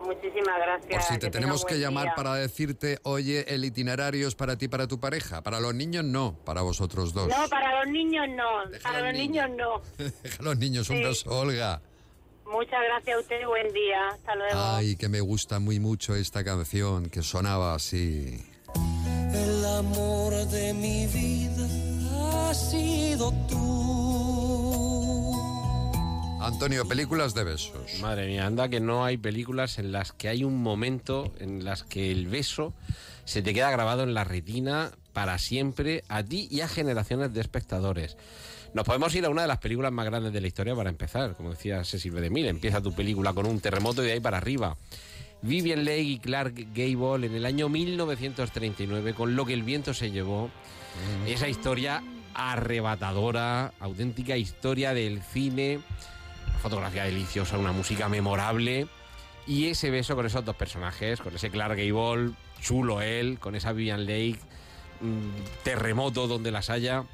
Muchísimas gracias. Por si te que tenemos que llamar día. para decirte, oye, el itinerario es para ti, para tu pareja. Para los niños no, para vosotros dos. No, para los niños no. para los niños no. Deja a los niños un Sí. beso, Olga. Muchas gracias a usted y buen día. Hasta luego. Ay, que me gusta muy mucho esta canción que sonaba así. El amor de mi vida ha sido tú. Antonio, películas de besos. Madre mía, anda que no hay películas en las que hay un momento en las que el beso se te queda grabado en la retina para siempre a ti y a generaciones de espectadores. Nos podemos ir a una de las películas más grandes de la historia para empezar. Como decía Cecil B. DeMille, empieza tu película con un terremoto y de ahí para arriba. Vivian Leigh y Clark Gable en el año 1939 con Lo que el viento se llevó. Esa historia arrebatadora, auténtica historia del cine, fotografía deliciosa, una música memorable. Y ese beso con esos dos personajes, con ese Clark Gable, chulo él, con esa Vivian Leigh, mm, terremoto donde las haya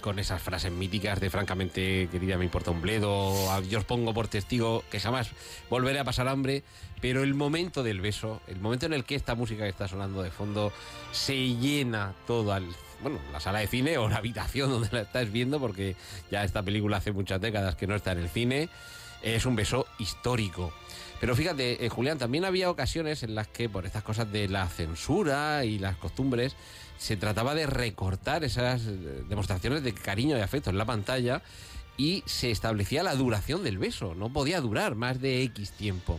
con esas frases míticas de francamente querida me importa un bledo, yo os pongo por testigo que jamás volveré a pasar hambre, pero el momento del beso, el momento en el que esta música que está sonando de fondo se llena toda el- bueno, la sala de cine o la habitación donde la estás viendo, porque ya esta película hace muchas décadas que no está en el cine, es un beso histórico. Pero fíjate, eh, Julián, también había ocasiones en las que por estas cosas de la censura y las costumbres se trataba de recortar esas eh, demostraciones de cariño y afecto en la pantalla y se establecía la duración del beso. No podía durar más de X tiempo.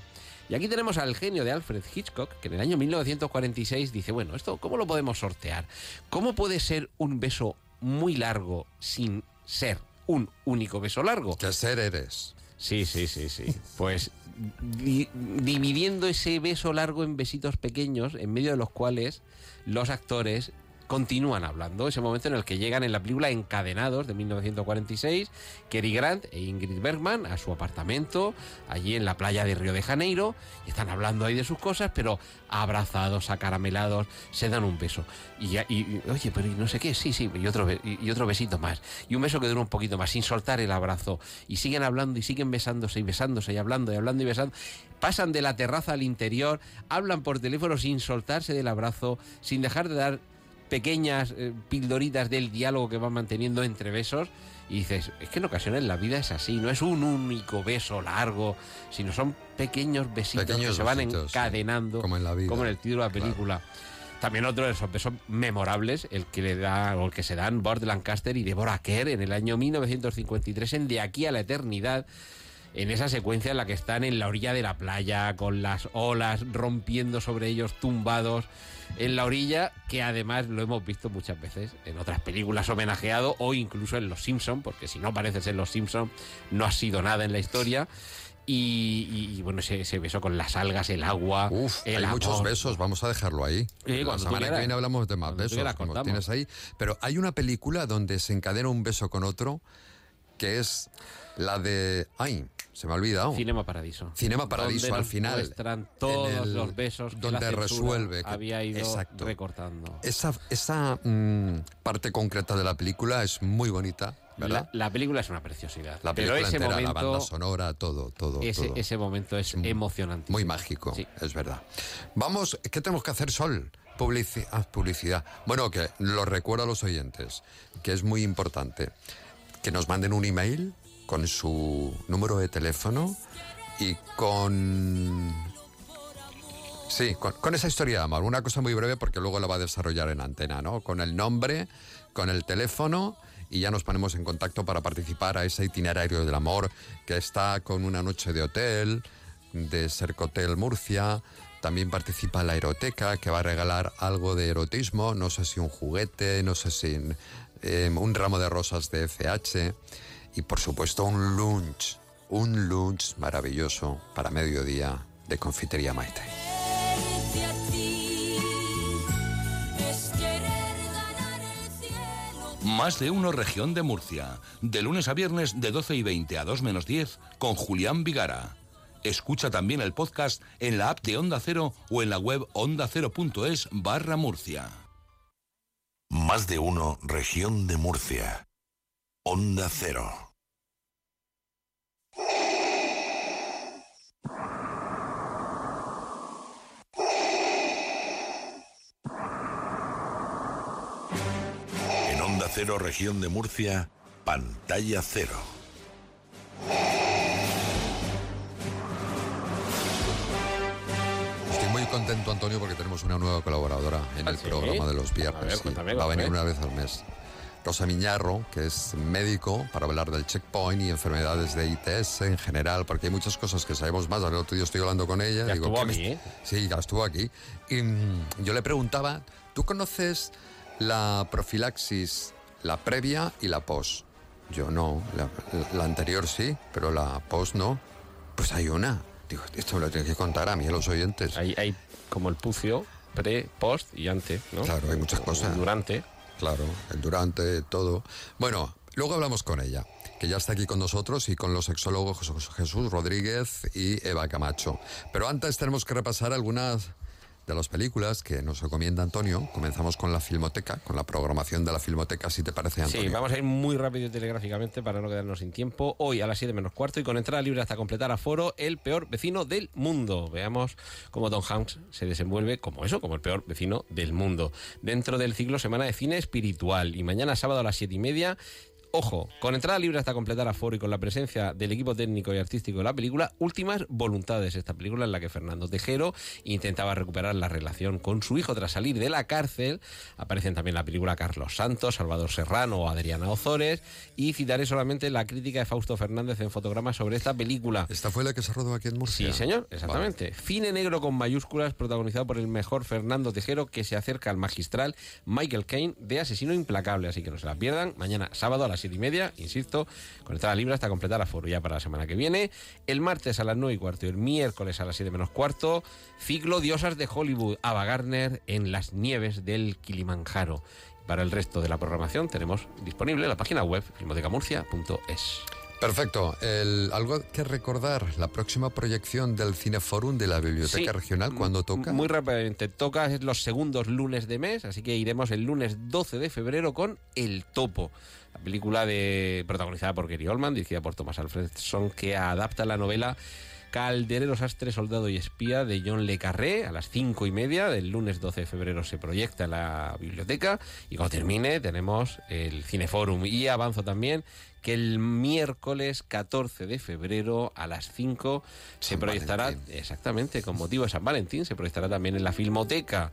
Y aquí tenemos al genio de Alfred Hitchcock, que en el año 1946 dice, bueno, esto, ¿cómo lo podemos sortear? ¿Cómo puede ser un beso muy largo sin ser un único beso largo? Que ser eres. Sí, sí, sí, sí. Pues di- dividiendo ese beso largo en besitos pequeños, en medio de los cuales los actores continúan hablando. Ese momento en el que llegan en la película Encadenados de 1946, Cary Grant e Ingrid Bergman a su apartamento, allí en la playa de Río de Janeiro, y están hablando ahí de sus cosas, pero abrazados, acaramelados, se dan un beso. Y, oye, pero no sé qué, sí, sí, y otro, y otro besito más. Y un beso que dura un poquito más, sin soltar el abrazo. Y siguen hablando y siguen besándose y besándose y hablando y hablando y besando. Pasan de la terraza al interior, hablan por teléfono sin soltarse del abrazo, sin dejar de dar pequeñas eh, pildoritas del diálogo que van manteniendo entre besos. Y dices, es que en ocasiones la vida es así, no es un único beso largo, sino son pequeños besitos Pequeños que se van sí. encadenando, Como en la vida. como en el título de la película. También otro de esos besos memorables, el que le da, o el que se dan Burt Lancaster y Deborah Kerr en el año 1953 en De aquí a la eternidad, en esa secuencia en la que están en la orilla de la playa, con las olas rompiendo sobre ellos, tumbados en la orilla, que además lo hemos visto muchas veces en otras películas homenajeado o incluso en Los Simpson, porque si no apareces en Los Simpson no ha sido nada en la historia. Y, y- y, bueno, ese, ese beso con las algas, el agua, el Hay muchos besos, vamos a dejarlo ahí. Sí, la semana que viene hablamos de más besos, quieras, como tienes ahí. Pero hay una película donde se encadena un beso con otro, que es la de... ¡Ay! Se me ha olvidado. Cinema Paradiso. Cinema Paradiso, Donde al final. muestran todos el- los besos que donde la resuelve. que- había ido Exacto. recortando. Esa, esa mm, parte concreta de la película es muy bonita ¿verdad? La, la película es una preciosidad. La pero película ese entera, momento, la banda sonora, todo, todo, ese, todo. ese momento es emocionante. Muy mágico, es verdad. Vamos, ¿qué tenemos que hacer, Sol? Publici- ah, publicidad. Bueno, que lo recuerdo a los oyentes, que es muy importante. Que nos manden un email con su número de teléfono y con... Sí, con, esa historia de amor. Una cosa muy breve porque luego la va a desarrollar en antena, ¿no? Con el nombre, con el teléfono y ya nos ponemos en contacto para participar a ese itinerario del amor que está con una noche de hotel, de Cercotel Murcia. También participa la Eroteca, que va a regalar algo de erotismo, no sé si un juguete, no sé si eh, un ramo de rosas de FH. Y por supuesto un lunch, un lunch maravilloso para mediodía de Confitería Maite. Más de uno región de Murcia. De lunes a viernes de 12 y 20 a 2 menos 10 con Julián Vigara. Escucha también el podcast en la app de Onda Cero o en la web ondacero.es barra Murcia. Más de uno región de Murcia. Onda Cero. En Onda Cero región de Murcia, pantalla cero. Estoy muy contento, Antonio, porque tenemos una nueva colaboradora en el ¿Ah, sí? programa de los A viernes. ver, sí. cuéntame, Va a venir una vez al mes. Rosa Miñarro, que es médico para hablar del checkpoint y enfermedades de ITS en general, porque hay muchas cosas que sabemos más. El otro día estoy hablando con ella. Ya digo, estuvo ¿qué me aquí, ¿eh? Sí, ya estuvo aquí. Y mm, yo le preguntaba, ¿tú conoces la profilaxis, la previa y la post? Yo no, la, la anterior sí, pero la post no. Pues hay una. Digo, esto me lo tienes que contar a mí, a los oyentes. Hay, hay como el pucio, pre, post y ante, ¿no? Claro, hay muchas O cosas. Durante. Claro, el durante, todo. Bueno, luego hablamos con ella, que ya está aquí con nosotros y con los sexólogos Jesús Rodríguez y Eva Camacho. Pero antes tenemos que repasar algunas de las películas que nos recomienda Antonio. Comenzamos con la Filmoteca, con la programación de la Filmoteca, si te parece, Antonio. Sí, vamos a ir muy rápido y telegráficamente para no quedarnos sin tiempo. Hoy a las 7 menos cuarto y con entrada libre hasta completar aforo, el peor vecino del mundo. Veamos cómo Tom Hanks se desenvuelve como eso, como el peor vecino del mundo. Dentro del ciclo Semana de Cine Espiritual. Y mañana sábado a las 7 y media. Ojo, con entrada libre hasta completar aforo y con la presencia del equipo técnico y artístico de la película, Últimas Voluntades, esta película en la que Fernando Tejero intentaba recuperar la relación con su hijo tras salir de la cárcel. Aparecen también la película Carlos Santos, Salvador Serrano o Adriana Ozores. Y citaré solamente la crítica de Fausto Fernández en fotogramas sobre esta película. ¿Esta fue la que se rodó aquí en Murcia? Sí, señor, exactamente. Cine negro con mayúsculas, protagonizado por el mejor Fernando Tejero, que se acerca al magistral Michael Caine de Asesino Implacable. Así que no se la pierdan. Mañana, sábado, a las siete y media, insisto, con entrada libre hasta completar la foro ya para la semana que viene. El martes a las nueve y cuarto y el miércoles a las siete menos cuarto, ciclo Diosas de Hollywood, Ava Gardner en las nieves del Kilimanjaro. Para el resto de la programación tenemos disponible la página web filmotecamurcia.es. Perfecto. El- algo que recordar, la próxima proyección del Cineforum de la Biblioteca Sí. Regional, ¿cuándo toca? Muy rápidamente, toca es los segundos lunes de mes, así que iremos el lunes 12 de febrero con El Topo, la película de protagonizada por Gary Oldman, dirigida por Thomas Alfredson, que adapta la novela Calderero Sastre, Soldado y Espía de John Le Carré a las cinco y media del lunes 12 de febrero se proyecta en la biblioteca. Y cuando termine tenemos el Cineforum. Y avanzo también que el miércoles 14 de febrero a las 5 se San proyectará Valentín. exactamente con motivo de San Valentín se proyectará también en la Filmoteca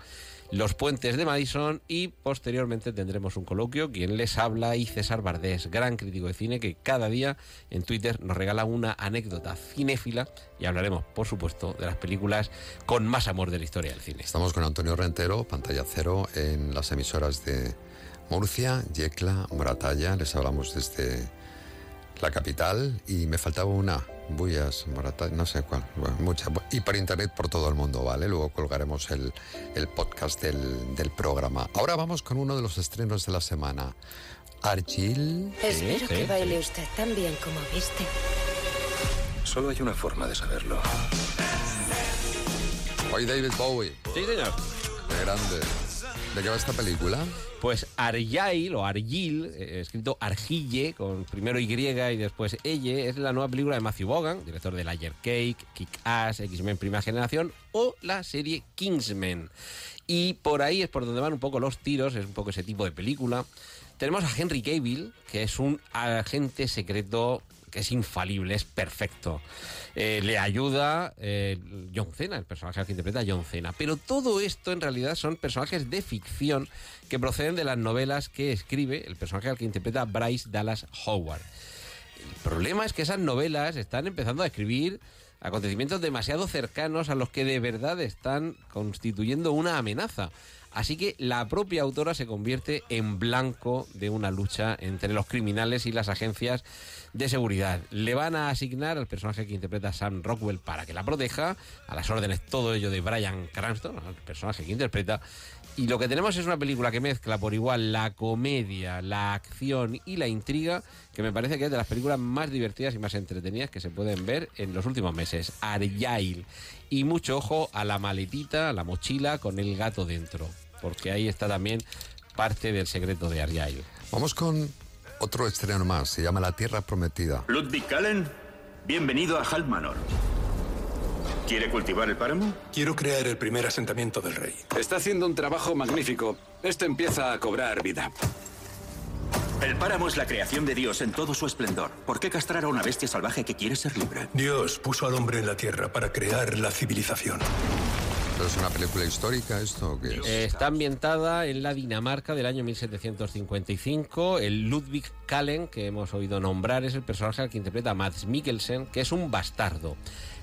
Los Puentes de Madison y posteriormente tendremos un coloquio quien les habla y César Bardés, gran crítico de cine que cada día en Twitter nos regala una anécdota cinéfila y hablaremos por supuesto de las películas con más amor de la historia del cine. Estamos con Antonio Rentero, pantalla cero, en las emisoras de Murcia, Yecla, Moratalla. Les hablamos desde la capital y me faltaba una. Bullas, Moratalla, no sé cuál. Bueno, muchas. Y por internet por todo el mundo, ¿vale? Luego colgaremos el, el podcast del, del programa. Ahora vamos con uno de los estrenos de la semana. Argil. Espero que baile usted tan bien como viste. Solo hay una forma de saberlo. Hoy David Bowie. Sí, señor. Qué grande. ¿De qué va esta película? Pues Argyle o Argil, eh, escrito Argille, con primero Y y después Elle, es la nueva película de Matthew Bogan, director de Layer Cake, Kick-Ass, X-Men Primera Generación o la serie Kingsman. Y por ahí es por donde van un poco los tiros, es un poco ese tipo de película. Tenemos a Henry Cavill, que es un agente secreto que es infalible, es perfecto. Eh, le ayuda eh, John Cena, el personaje que interpreta John Cena. Pero todo esto en realidad son personajes de ficción que proceden de las novelas que escribe el personaje al que interpreta Bryce Dallas Howard. El problema es que esas novelas están empezando a escribir acontecimientos demasiado cercanos a los que de verdad están constituyendo una amenaza. Así que la propia autora se convierte en blanco de una lucha entre los criminales y las agencias de seguridad. Le van a asignar al personaje que interpreta Sam Rockwell para que la proteja, a las órdenes todo ello de Brian Cranston, el personaje que interpreta. Y lo que tenemos es una película que mezcla por igual la comedia, la acción y la intriga, que me parece que es de las películas más divertidas y más entretenidas que se pueden ver en los últimos meses. Argyle. Y mucho ojo a la maletita, a la mochila con el gato dentro, porque ahí está también parte del secreto de Argyle. Vamos con otro estreno más, se llama La Tierra Prometida. Ludwig Kallen, bienvenido a Hal Manor. ¿Quiere cultivar el páramo? Quiero crear el primer asentamiento del rey. Está haciendo un trabajo magnífico. Esto empieza a cobrar vida. El páramo es la creación de Dios en todo su esplendor. ¿Por qué castrar a una bestia salvaje que quiere ser libre? Dios puso al hombre en la tierra para crear la civilización. ¿Es una película histórica esto o qué es? Está ambientada en la Dinamarca del año 1755. El Ludwig Kallen, que hemos oído nombrar, es el personaje al que interpreta Mads Mikkelsen, que es un bastardo.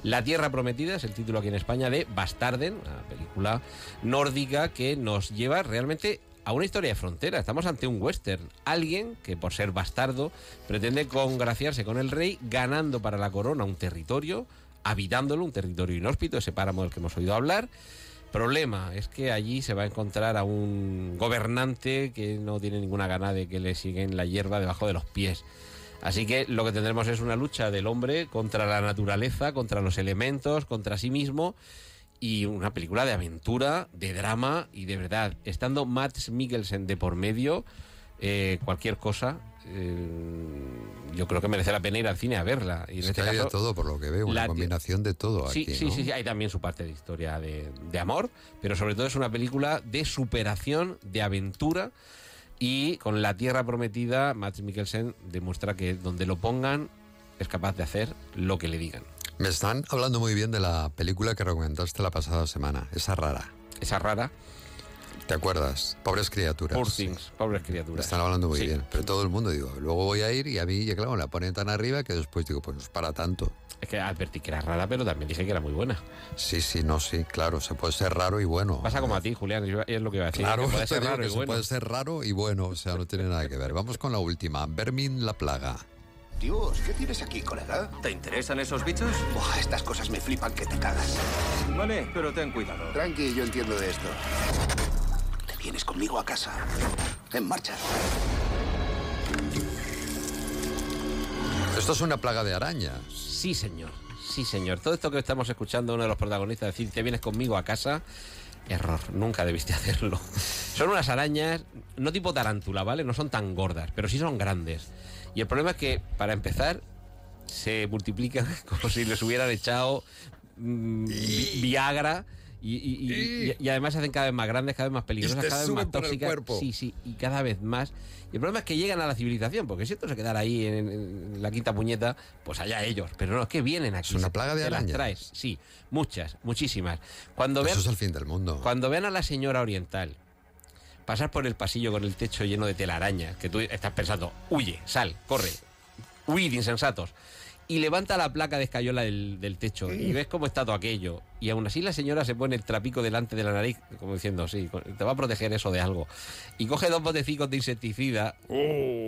La Tierra Prometida es el título aquí en España de Bastarden, una película nórdica que nos lleva realmente a una historia de frontera. Estamos ante un western. Alguien que por ser bastardo pretende congraciarse con el rey ganando para la corona un territorio, habitándolo, un territorio inhóspito, ese páramo del que hemos oído hablar. Problema es que allí se va a encontrar a un gobernante que no tiene ninguna gana de que le siguen la hierba debajo de los pies. Así que lo que tendremos es una lucha del hombre contra la naturaleza, contra los elementos, contra sí mismo y una película de aventura, de drama y de verdad, estando Matt Mikkelsen de por medio, eh, cualquier cosa, eh, yo creo que merece la pena ir al cine a verla. Y en Es este que hay de caso, todo, por lo que veo, una combinación de todo Sí, aquí, sí, ¿no? sí, sí, hay también su parte de historia de, de amor, pero sobre todo es una película de superación, de aventura y con La Tierra Prometida, Matt Mikkelsen demuestra que donde lo pongan es capaz de hacer lo que le digan. Me están hablando muy bien de la película que recomendaste la pasada semana, esa rara. Esa rara. ¿Te acuerdas? Pobres criaturas. Poor things, pobres Me criaturas. están hablando muy Sí. bien. Pero todo el mundo, digo, luego voy a ir y a mí, ya claro, la ponen tan arriba que después digo, pues no es para tanto. Es que advertí que era rara, pero también dije que era muy buena. Sí, sí, no, sí, claro, se puede ser raro y bueno. Pasa como a ti, Julián, es lo que iba a decir. Claro, puede ser raro y se bueno. puede ser raro y bueno, o sea, no tiene nada que ver. Vamos con la última, Vermin la plaga. Dios, ¿qué tienes aquí, colega? ¿Te interesan esos bichos? Buah, estas cosas me flipan que te cagas. Vale, pero ten cuidado. Tranqui, yo entiendo de esto. Te vienes conmigo a casa. En marcha. Esto es una plaga de arañas. Sí, señor. Sí, señor. Todo esto que estamos escuchando uno de los protagonistas decir, te vienes conmigo a casa, error. Nunca debiste hacerlo. Son unas arañas, no tipo tarántula, ¿vale? No son tan gordas, pero sí son grandes. Y el problema es que, para empezar, se multiplican como si les hubieran echado mm, vi- Viagra. Y, y- y- y además se hacen cada vez más grandes, cada vez más peligrosas, te cada vez más tóxicas. Sí, sí, y cada vez más. Y el problema es que llegan a la civilización, porque si esto se quedara ahí en, en la quinta puñeta, pues allá ellos. Pero no, es que vienen aquí. Es una plaga de te las arañas. traes. Sí, muchas, muchísimas. Cuando vean, Eso es el fin del mundo. cuando vean a la señora oriental pasar por el pasillo con el techo lleno de telarañas, que tú estás pensando, huye, sal, corre, huid, insensatos. Y levanta la placa de escayola del, del techo y ves cómo está todo aquello. Y aún así la señora se pone el trapico delante de la nariz, como diciendo, sí, te va a proteger eso de algo. Y coge dos botecicos de insecticida.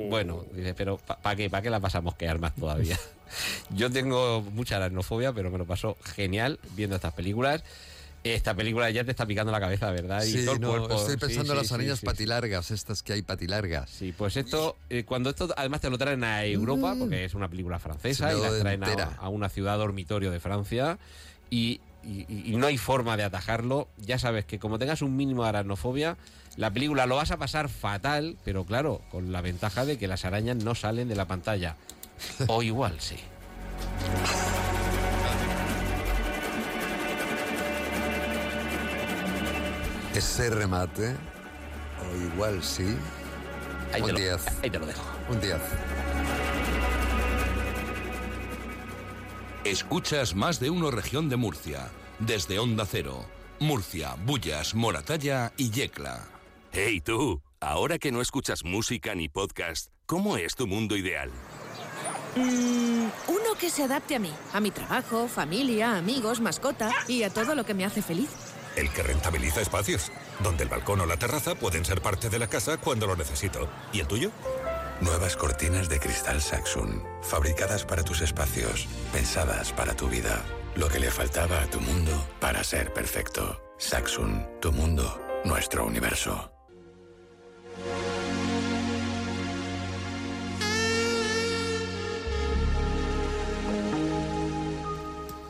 Bueno, dice, pero ¿para qué? ¿Para qué la pasamos quedar más todavía? Yo tengo mucha aracnofobia, pero me lo paso genial viendo estas películas. Esta película ya te está picando la cabeza, ¿verdad? Y Sí, todo el no, cuerpo. estoy Sí, pensando en sí, las sí, arañas sí, sí. patilargas, estas que hay patilargas. Sí, pues esto, eh, cuando esto además te lo traen a Europa, porque es una película francesa, y la traen a, una ciudad dormitorio de Francia, y, y, y- y no hay forma de atajarlo, ya sabes que como tengas un mínimo de aracnofobia, la película lo vas a pasar fatal, pero claro, con la ventaja de que las arañas no salen de la pantalla. O igual sí. Ese remate, o igual sí. Ahí un te lo- 10. ahí te lo dejo. Un 10. Escuchas más de uno región de Murcia. Desde Onda Cero. Murcia, Bullas, Moratalla y Yecla. Hey tú, ahora que no escuchas música ni podcast, ¿cómo es tu mundo ideal? Mm, uno que se adapte a mí, a mi trabajo, familia, amigos, mascota y a todo lo que me hace feliz. El que rentabiliza espacios, donde el balcón o la terraza pueden ser parte de la casa cuando lo necesito. ¿Y el tuyo? Nuevas cortinas de cristal Saxon, fabricadas para tus espacios, pensadas para tu vida. Lo que le faltaba a tu mundo para ser perfecto. Saxon, tu mundo, nuestro universo.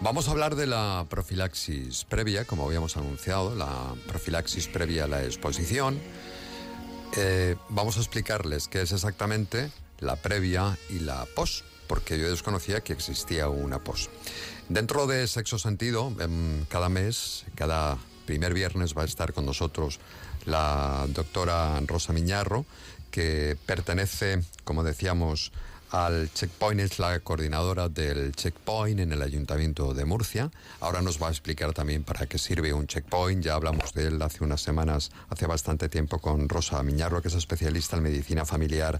Vamos a hablar de la profilaxis previa, como habíamos anunciado, la profilaxis previa a la exposición. Eh, vamos a explicarles qué es exactamente la previa y la pos, porque yo desconocía que existía una pos. Dentro de Sexo Sentido, em, cada mes, cada primer viernes va a estar con nosotros la doctora Rosa Miñarro, que pertenece, como decíamos, al Checkpoint, es la coordinadora del Checkpoint en el Ayuntamiento de Murcia. Ahora nos va a explicar también para qué sirve un Checkpoint. Ya hablamos de él hace unas semanas, hace bastante tiempo, con Rosa Miñarro, que es especialista en medicina familiar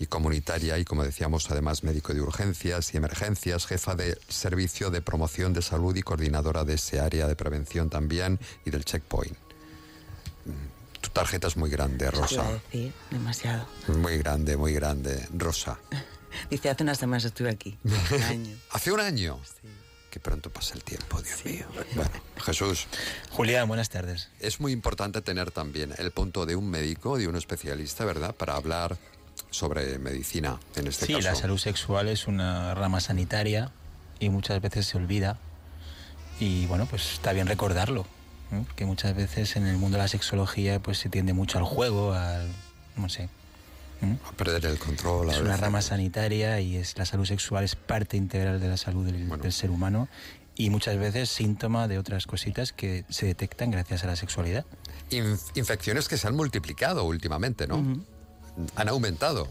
y comunitaria y, como decíamos, además médico de urgencias y emergencias, jefa de servicio de promoción de salud y coordinadora de ese área de prevención también y del Checkpoint. Mm, Tu tarjeta es muy grande, Rosa. decir, demasiado. Muy grande, muy grande. Rosa. Dice, hace unas semanas estuve aquí. Un año. ¿Hace un año? Que pronto pasa el tiempo, Dios mío. Bueno, Jesús. Julián, buenas tardes. Es muy importante tener también el punto de un médico, de un especialista, ¿verdad? Para hablar sobre medicina, en este sí, caso. la salud sexual es una rama sanitaria y muchas veces se olvida. Y bueno, pues está bien recordarlo, ¿no? que muchas veces en el mundo de la sexología pues se tiende mucho al juego, al no sé. ¿Mm? A perder el control. a Es una rama sanitaria y es la salud sexual es parte integral de la salud del, del ser humano y muchas veces síntoma de otras cositas que se detectan gracias a la sexualidad. Inf- infecciones que se han multiplicado últimamente, ¿no? Han aumentado.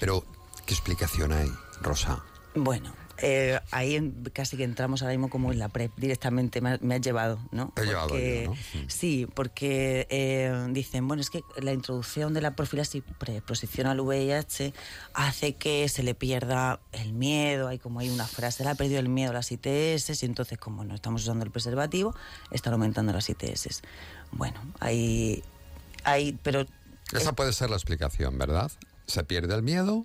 Pero, ¿qué explicación hay, Rosa? Bueno, eh, ahí en- casi que entramos ahora mismo como en la PrEP directamente, me, ha- me has llevado, ¿no? Llevado yo, ¿no? Sí, porque eh, dicen, bueno, es que la introducción de la profilaxis preexposición al VIH hace que se le pierda el miedo, hay como hay una frase, le ha perdido el miedo a las ITS y entonces como no estamos usando el preservativo, están aumentando las ITS. Bueno, hay, hay pero Esa puede ser la explicación, ¿verdad? Se pierde el miedo,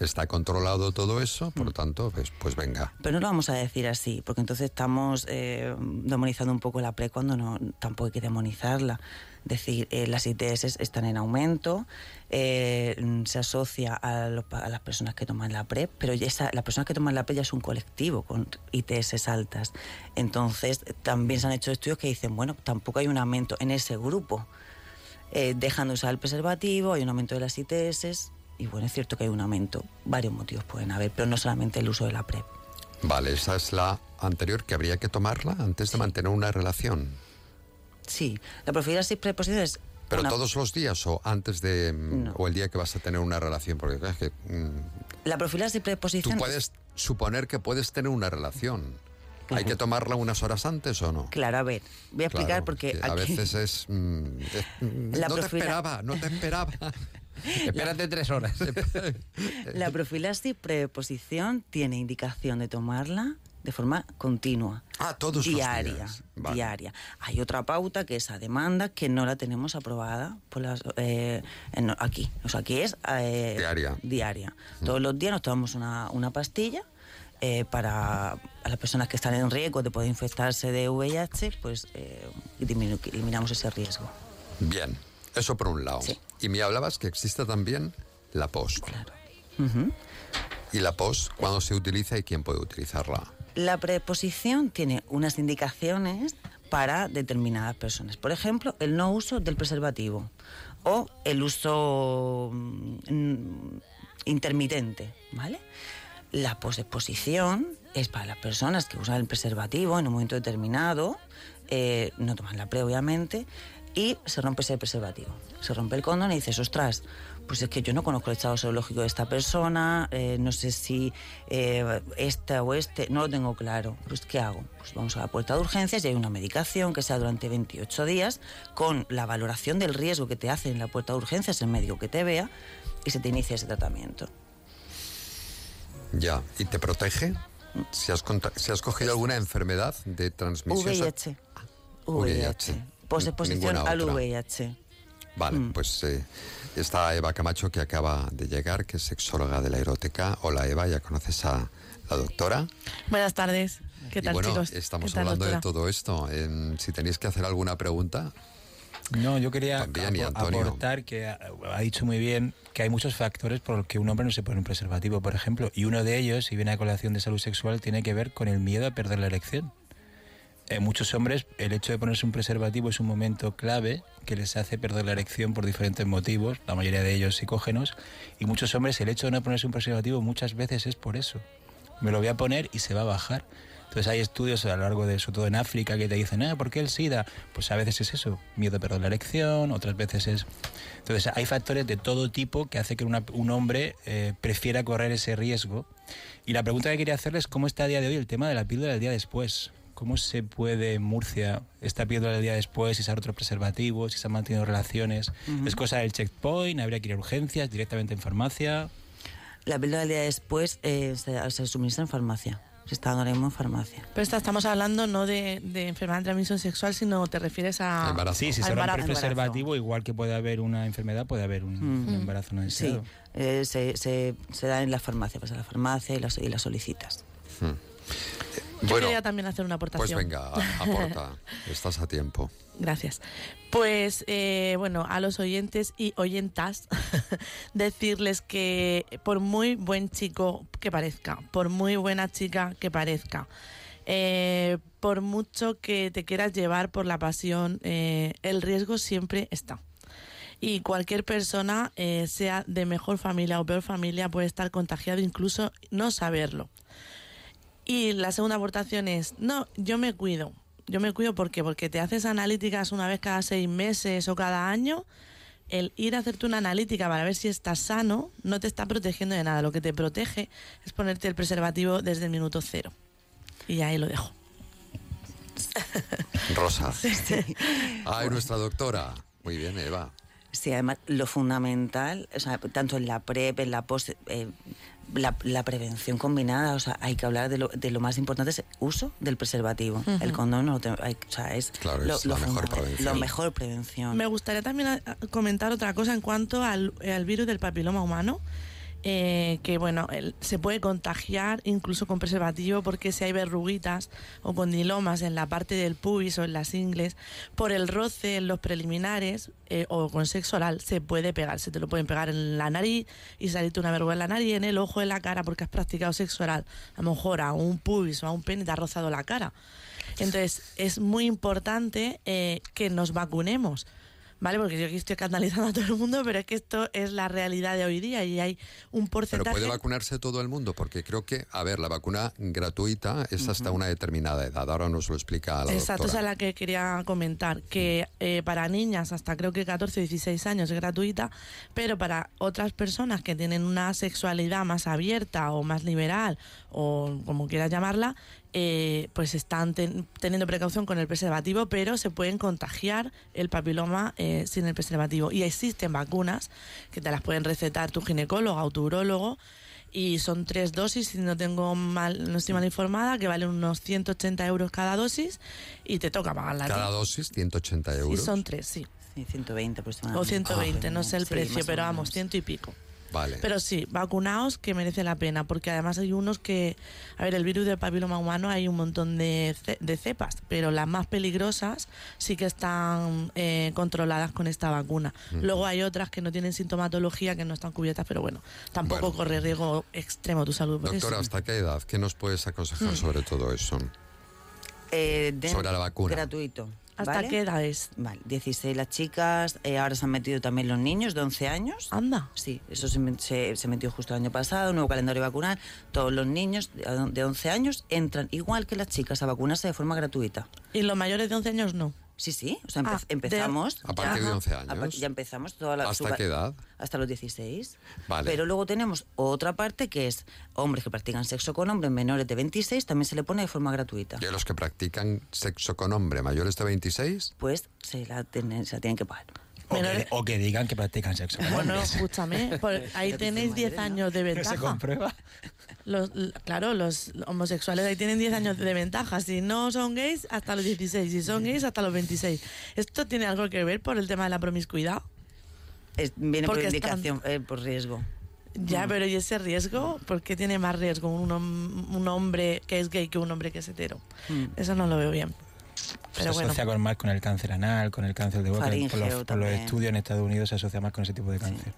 está controlado todo eso, Mm. por lo tanto, pues, pues venga. Pero no lo vamos a decir así, porque entonces estamos eh, demonizando un poco la PrEP cuando no, tampoco hay que demonizarla. Es decir, eh, las ITS están en aumento, eh, mm, se asocia a, los a las personas que toman la PrEP, pero ya esa- las personas que toman la PrEP ya es un colectivo con ITS altas. Entonces, también se han hecho estudios que dicen, bueno, tampoco hay un aumento en ese grupo. Eh, dejan de usar el preservativo, hay un aumento de las ITS, y bueno, es cierto que hay un aumento. Varios motivos pueden haber, pero no solamente el uso de la PrEP. Vale, esa es la anterior que habría que tomarla antes de mantener una relación. Sí, la profilaxis preexposición es Pero una- todos los días o antes de mm, No. o el día que vas a tener una relación, porque claro, es que mm, la profilaxis tú preexposición puedes suponer que puedes tener una relación. ¿Hay que tomarla unas horas antes o no? Claro, a ver, voy a explicar Claro, porque que a aquí- veces es, mm, es- mm, La no te profila- esperaba, no te esperaba. Espérate tres horas. la profilaxis preexposición tiene indicación de tomarla de forma continua. Ah, todos los diaria, días. Vale. diaria. Hay otra pauta que es a demanda que no la tenemos aprobada por las, eh, en- aquí. O sea, que es eh, Diaria. diaria. Todos los días nos tomamos una, una pastilla eh, para a las personas que están en riesgo de poder infectarse de VIH, pues eh, eliminamos ese riesgo. Bien, eso por un lado. Y me hablabas que existe también la post. Ujú. ¿Y la post cuándo se utiliza y quién puede utilizarla? La preposición tiene unas indicaciones para determinadas personas. Por ejemplo, el no uso del preservativo o el uso mm, intermitente, ¿vale? La posexposición es para las personas que usan el preservativo en un momento determinado, eh, no toman la pre obviamente, y se rompe ese preservativo. Se rompe el condón y dices, ostras, pues es que yo no conozco el estado zoológico de esta persona, eh, no sé si eh, esta o este, no lo tengo claro. Pues ¿qué hago? Pues vamos a la puerta de urgencias y hay una medicación que sea durante 28 días con la valoración del riesgo que te hace en la puerta de urgencias el médico que te vea y se te inicia ese tratamiento. Ya, ¿y te protege? ¿Si has, si has cogido alguna enfermedad de transmisión? VIH. VIH. Posexposición al VIH. Vale, mm. pues eh, está Eva Camacho que acaba de llegar, que es sexóloga de la erótica. Hola Eva, ya conoces a la doctora. Buenas tardes. ¿Qué tal, bueno, chicos? Estamos hablando de todo esto. si tenéis que hacer alguna pregunta. No, yo quería aportar que ha, ha, dicho muy bien que hay muchos factores por los que un hombre no se pone un preservativo, por ejemplo, y uno de ellos, si viene a colación de salud sexual, tiene que ver con el miedo a perder la erección. En muchos hombres el hecho de ponerse un preservativo es un momento clave que les hace perder la erección por diferentes motivos, la mayoría de ellos psicógenos, y muchos hombres el hecho de no ponerse un preservativo muchas veces es por eso. Me lo voy a poner y se va a bajar. Entonces hay estudios a lo largo de eso, todo en África, que te dicen, ah, ¿por qué el SIDA? Pues a veces es eso, miedo a perder la erección, otras veces es... Entonces hay factores de todo tipo que hace que un hombre eh, prefiera correr ese riesgo. Y la pregunta que quería hacerles es cómo está a día de hoy el tema de la píldora del día después. ¿Cómo se puede en Murcia esta píldora del día después, si usar otro preservativo, si se han mantenido relaciones? ¿Es cosa del checkpoint? ¿Habría que ir a urgencias directamente en farmacia? La píldora del día después eh, se, suministra en farmacia. Se está ahora mismo en farmacia. Pero estamos hablando no de, enfermedad de transmisión sexual, sino te refieres a. Embarazo. Sí, si se rompe el preservativo, igual que puede haber una enfermedad, puede haber un, embarazo no deseado. Sí, eh, se, se, da en la farmacia, vas a la farmacia y la, y la solicitas. Hmm. Yo quería también hacer una aportación. Pues venga, aporta. Estás a tiempo. Gracias. Pues eh, bueno, a los oyentes y oyentas, decirles que por muy buen chico que parezca, por muy buena chica que parezca, eh, por mucho que te quieras llevar por la pasión, eh, el riesgo siempre está. Y cualquier persona, sea de mejor familia o peor familia, puede estar contagiado, incluso no saberlo. Y la segunda aportación es, no, yo me cuido. Yo me cuido ¿por porque te haces analíticas una vez cada seis meses o cada año. El ir a hacerte una analítica para ver si estás sano no te está protegiendo de nada. Lo que te protege es ponerte el preservativo desde el minuto cero. Y ahí lo dejo. Rosa. Ay, nuestra doctora. Muy bien, Eva. Sí, además lo fundamental, o sea, tanto en la PrEP, en la post, eh, la, prevención combinada, o sea, hay que hablar de lo, de lo más importante, es el uso del preservativo. El condón no lo hay, o sea, es, lo, mejor prevención. lo mejor prevención. Me gustaría también comentar otra cosa en cuanto al, al virus del papiloma humano. Eh, que bueno, se puede contagiar incluso con preservativo porque si hay verruguitas o condilomas en la parte del pubis o en las ingles, por el roce en los preliminares eh, o con sexo oral se puede pegar, se te lo pueden pegar en la nariz y salirte una verruga en la nariz, en el ojo, en la cara porque has practicado sexo oral. A lo mejor a un pubis o a un pene te ha rozado la cara. Entonces es muy importante eh, que nos vacunemos ¿vale? Porque yo aquí estoy canalizando a todo el mundo, pero es que esto es la realidad de hoy día y hay un porcentaje... Pero puede vacunarse todo el mundo, porque creo que, a ver, la vacuna gratuita es hasta una determinada edad. Ahora nos lo explica la Exacto, esa es la que quería comentar, que eh, para niñas hasta creo que 14 o 16 años es gratuita, pero para otras personas que tienen una sexualidad más abierta o más liberal o como quieras llamarla, eh, pues están teniendo precaución con el preservativo, pero se pueden contagiar el papiloma eh, sin el preservativo. Y existen vacunas que te las pueden recetar tu ginecólogo o tu urólogo y son tres dosis, si no tengo mal, no estoy mal informada, que valen unos 180 euros cada dosis y te toca pagarla. Cada dosis 180 euros. Y son tres, sí. sí 120 O 120, no sé el precio, pero vamos, ciento y pico. Vale. Pero sí, vacunaos que merece la pena, porque además hay unos que, a ver, el virus del papiloma humano hay un montón de, ce- de cepas, pero las más peligrosas sí que están eh, controladas con esta vacuna. Mm. Luego hay otras que no tienen sintomatología, que no están cubiertas, pero bueno, tampoco corre riesgo extremo tu salud. por Doctora, eso. ¿hasta qué edad? ¿Qué nos puedes aconsejar Mm. sobre todo eso? Eh, de- Sobre la vacuna. Gratuito. ¿Hasta ¿vale? qué edad es? Vale, 16 las chicas, eh, ahora se han metido también los niños de 11 años. Anda. Sí, eso se- se metió justo el año pasado, nuevo calendario vacunal. Todos los niños de, de 11 años entran igual que las chicas a vacunarse de forma gratuita. ¿Y los mayores de 11 años no? Sí, sí, o sea, empe- Ah, de- empezamos. A partir de Ajá. 11 A par- años. Ya empezamos toda la ¿Hasta qué edad? Hasta los 16. Vale. Pero luego tenemos otra parte que es hombres que practican sexo con hombres menores de 26, también se le pone de forma gratuita. ¿Y a los que practican sexo con hombre mayores de 26? Pues se la, tienen- se la tienen que pagar. O que, o que digan que practican sexo. Bueno, hombres. escúchame, por- ahí tenéis 10 años de ¿No se ventaja. comprueba? Los, claro, los homosexuales ahí tienen 10 años de ventaja. Si no son gays, hasta los 16. Si son gays, hasta los 26. ¿Esto tiene algo que ver por el tema de la promiscuidad? Es- viene por indicación, eh, por riesgo. Ya, Mm. pero ¿y ese riesgo? ¿Por qué tiene más riesgo un, hom- un hombre que es gay que un hombre que es hetero? Mm. Eso no lo veo bien. Pero se bueno. asocia con más con el cáncer anal, con el cáncer de boca. Por los, por estudios en Estados Unidos se asocia más con ese tipo de cáncer.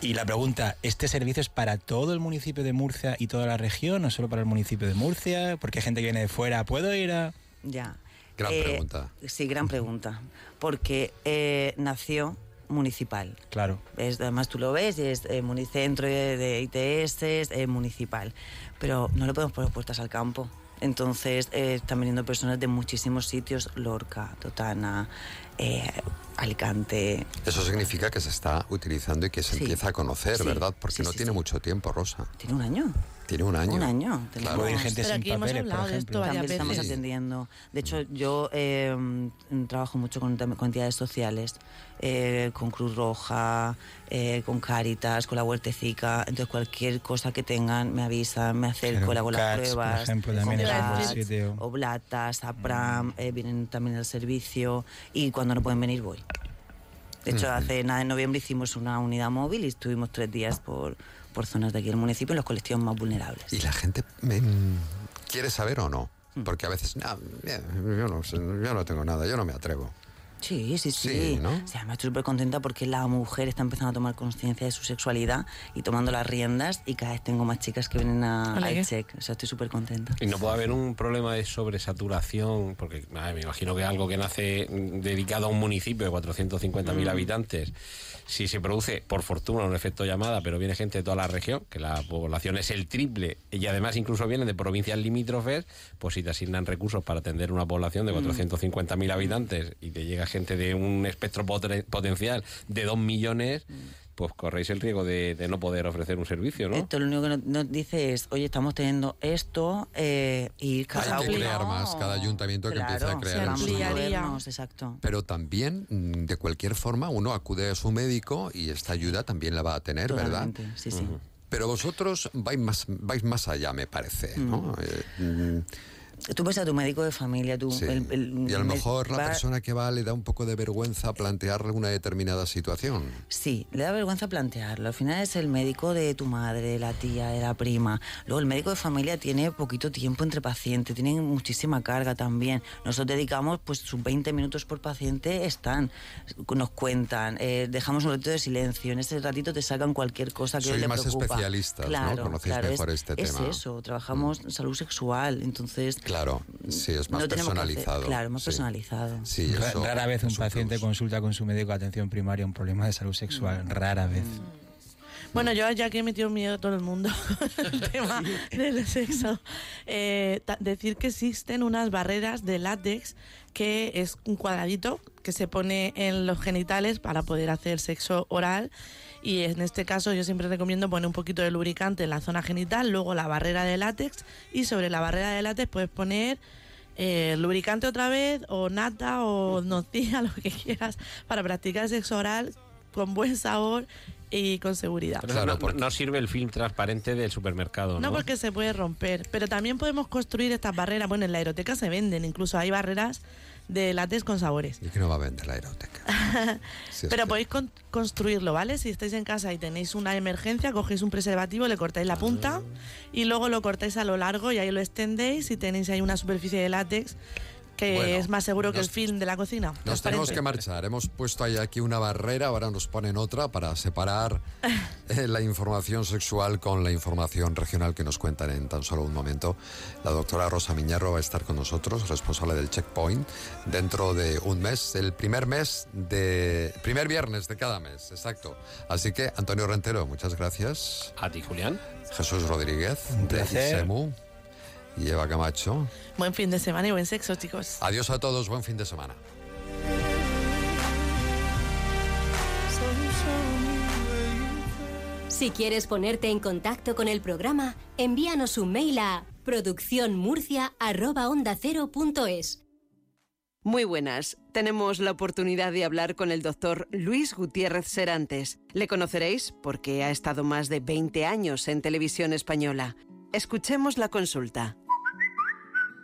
Y la pregunta, ¿este servicio es para todo el municipio de Murcia y toda la región o solo para el municipio de Murcia? Porque hay gente que viene de fuera, ¿puedo ir a...? Ya. Gran Eh, pregunta. Sí, gran pregunta. Porque eh, nació municipal. Claro. Es, además tú lo ves, y es eh, municentro de, de ITS, es eh, municipal. Pero no le podemos poner puertas al campo. Entonces eh, están viniendo personas de muchísimos sitios, Lorca, Totana, eh, Alicante. Eso significa que se está utilizando y que se Sí. empieza a conocer, Sí. ¿verdad? Porque Sí, no tiene mucho tiempo, Rosa. ¿Tiene un año? Tiene un año. Un año. Claro. Ir gente Pero sin aquí hemos papeles, por hablado de esto ejemplo. varias También estamos atendiendo. De hecho, yo eh, mm, trabajo mucho con, con entidades sociales, eh, con Cruz Roja, eh, con Cáritas, con la Huertecica. Entonces, cualquier cosa que tengan, me avisan, me acerco, Claro, hago las CATS, por pruebas. ejemplo, también con CATS, sitio. Oblatas, APRAM, eh, vienen también al servicio. Y cuando no pueden venir, voy. De hecho, Ujú. hace nada en noviembre hicimos una unidad móvil y estuvimos tres días por, por zonas de aquí del municipio en los colectivos más vulnerables. ¿Y la gente mm, quiere saber o no? Porque a veces, "No, eh, yo, no, yo no tengo nada, yo no me atrevo. Sí, sí, sí. Sí, ¿no? Sí, además estoy súper contenta porque la mujer está empezando a tomar conciencia de su sexualidad y tomando las riendas y cada vez tengo más chicas que vienen a, al ¿qué? check. O sea, estoy súper contenta. Y no puede haber un problema de sobresaturación, porque nada, me imagino que es algo que nace mm, dedicado a un municipio de 450.000 Mm. habitantes. Si se produce, por fortuna, un efecto llamada, pero viene gente de toda la región, que la población es el triple, y además incluso vienen de provincias limítrofes, pues si te asignan recursos para atender una población de Mm. 450.000 habitantes y te llega gente de un espectro potencial de 2 millones, pues corréis el riesgo de, de no poder ofrecer un servicio, ¿no? Esto lo único que nos, nos dice es, oye, estamos teniendo esto eh, y cada Hay que crear más, cada ayuntamiento que empiece a crear el vamos a suyo. movernos, exacto. Pero también, mm, de cualquier forma, uno acude a su médico y esta ayuda también la va a tener, ¿verdad? Sí, sí. Pero vosotros vais más, vais más allá, me parece, ¿no? Eh, mm, Tú ves a tu médico de familia, tú... sí. el- el- y a lo me- mejor la persona que va le da un poco de vergüenza plantearle una determinada situación. Sí, le da vergüenza plantearlo. Al final es el médico de tu madre, de la tía, de la prima. Luego el médico de familia tiene poquito tiempo entre pacientes, tienen muchísima carga también. Nosotros dedicamos pues sus 20 minutos por paciente, están, nos cuentan, eh, dejamos un ratito de silencio. En ese ratito te sacan cualquier cosa que Sois le más preocupa. especialistas, ¿no? claro, Conocéis claro, mejor es, este es tema. eso, trabajamos salud sexual, entonces... Claro, sí, es más no hacer- personalizado. claro, más sí. personalizado. Sí, eso rara vez un paciente consulta con su médico de atención primaria un problema de salud Mm. sexual. Rara vez. Bueno, yo ya que he metido miedo a todo el mundo con el tema del sexo, eh, decir que existen unas barreras de látex que es un cuadradito que se pone en los genitales para poder hacer sexo oral y en este caso yo siempre recomiendo poner un poquito de lubricante en la zona genital, luego la barrera de látex y sobre la barrera de látex puedes poner eh, lubricante otra vez o nata o nocilla, lo que quieras, para practicar sexo oral con buen sabor y con seguridad. Pero no, no sirve el film transparente del supermercado, ¿no? No, porque se puede romper. Pero también podemos construir estas barreras. Bueno, en la aeroteca se venden, incluso hay barreras de látex con sabores. Y que no va a vender la aeroteca. Pero podéis construirlo, ¿vale? Si estáis en casa y tenéis una emergencia, cogéis un preservativo, le cortáis la punta y luego lo cortáis a lo largo y ahí lo extendéis y tenéis ahí una superficie de látex que es más seguro que el film de la cocina. Nos tenemos que marchar. Hemos puesto ahí aquí una barrera, ahora nos ponen otra para separar eh, la información sexual con la información regional que nos cuentan en tan solo un momento. La doctora Rosa Miñarro va a estar con nosotros, responsable del Checkpoint, dentro de un mes, el primer mes de. primer viernes de cada mes, exacto. Así que, Antonio Rentero, muchas gracias. A ti, Julián. Jesús Rodríguez, de SEMU y Eva Camacho. Buen fin de semana y buen sexo, chicos. Adiós a todos, buen fin de semana. Si quieres ponerte en contacto con el programa, envíanos un mail a producciónmurcia.es. Muy buenas. Tenemos la oportunidad de hablar con el doctor Luis Gutiérrez Serantes. Le conoceréis porque ha estado más de 20 años en televisión española. Escuchemos la consulta.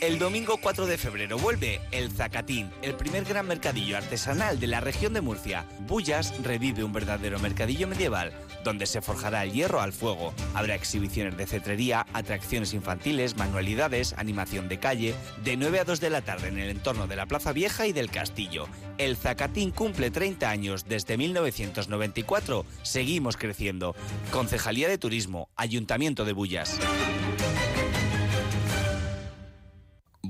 El domingo 4 de febrero vuelve el Zacatín, el primer gran mercadillo artesanal de la región de Murcia. Bullas revive un verdadero mercadillo medieval, donde se forjará el hierro al fuego. Habrá exhibiciones de cetrería, atracciones infantiles, manualidades, animación de calle, de 9 a 2 de la tarde en el entorno de la Plaza Vieja y del Castillo. El Zacatín cumple 30 años desde 1994. Seguimos creciendo. Concejalía de Turismo, Ayuntamiento de Bullas.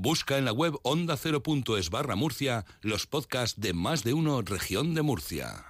Busca en la web onda0.es barra Murcia los podcasts de más de uno región de Murcia.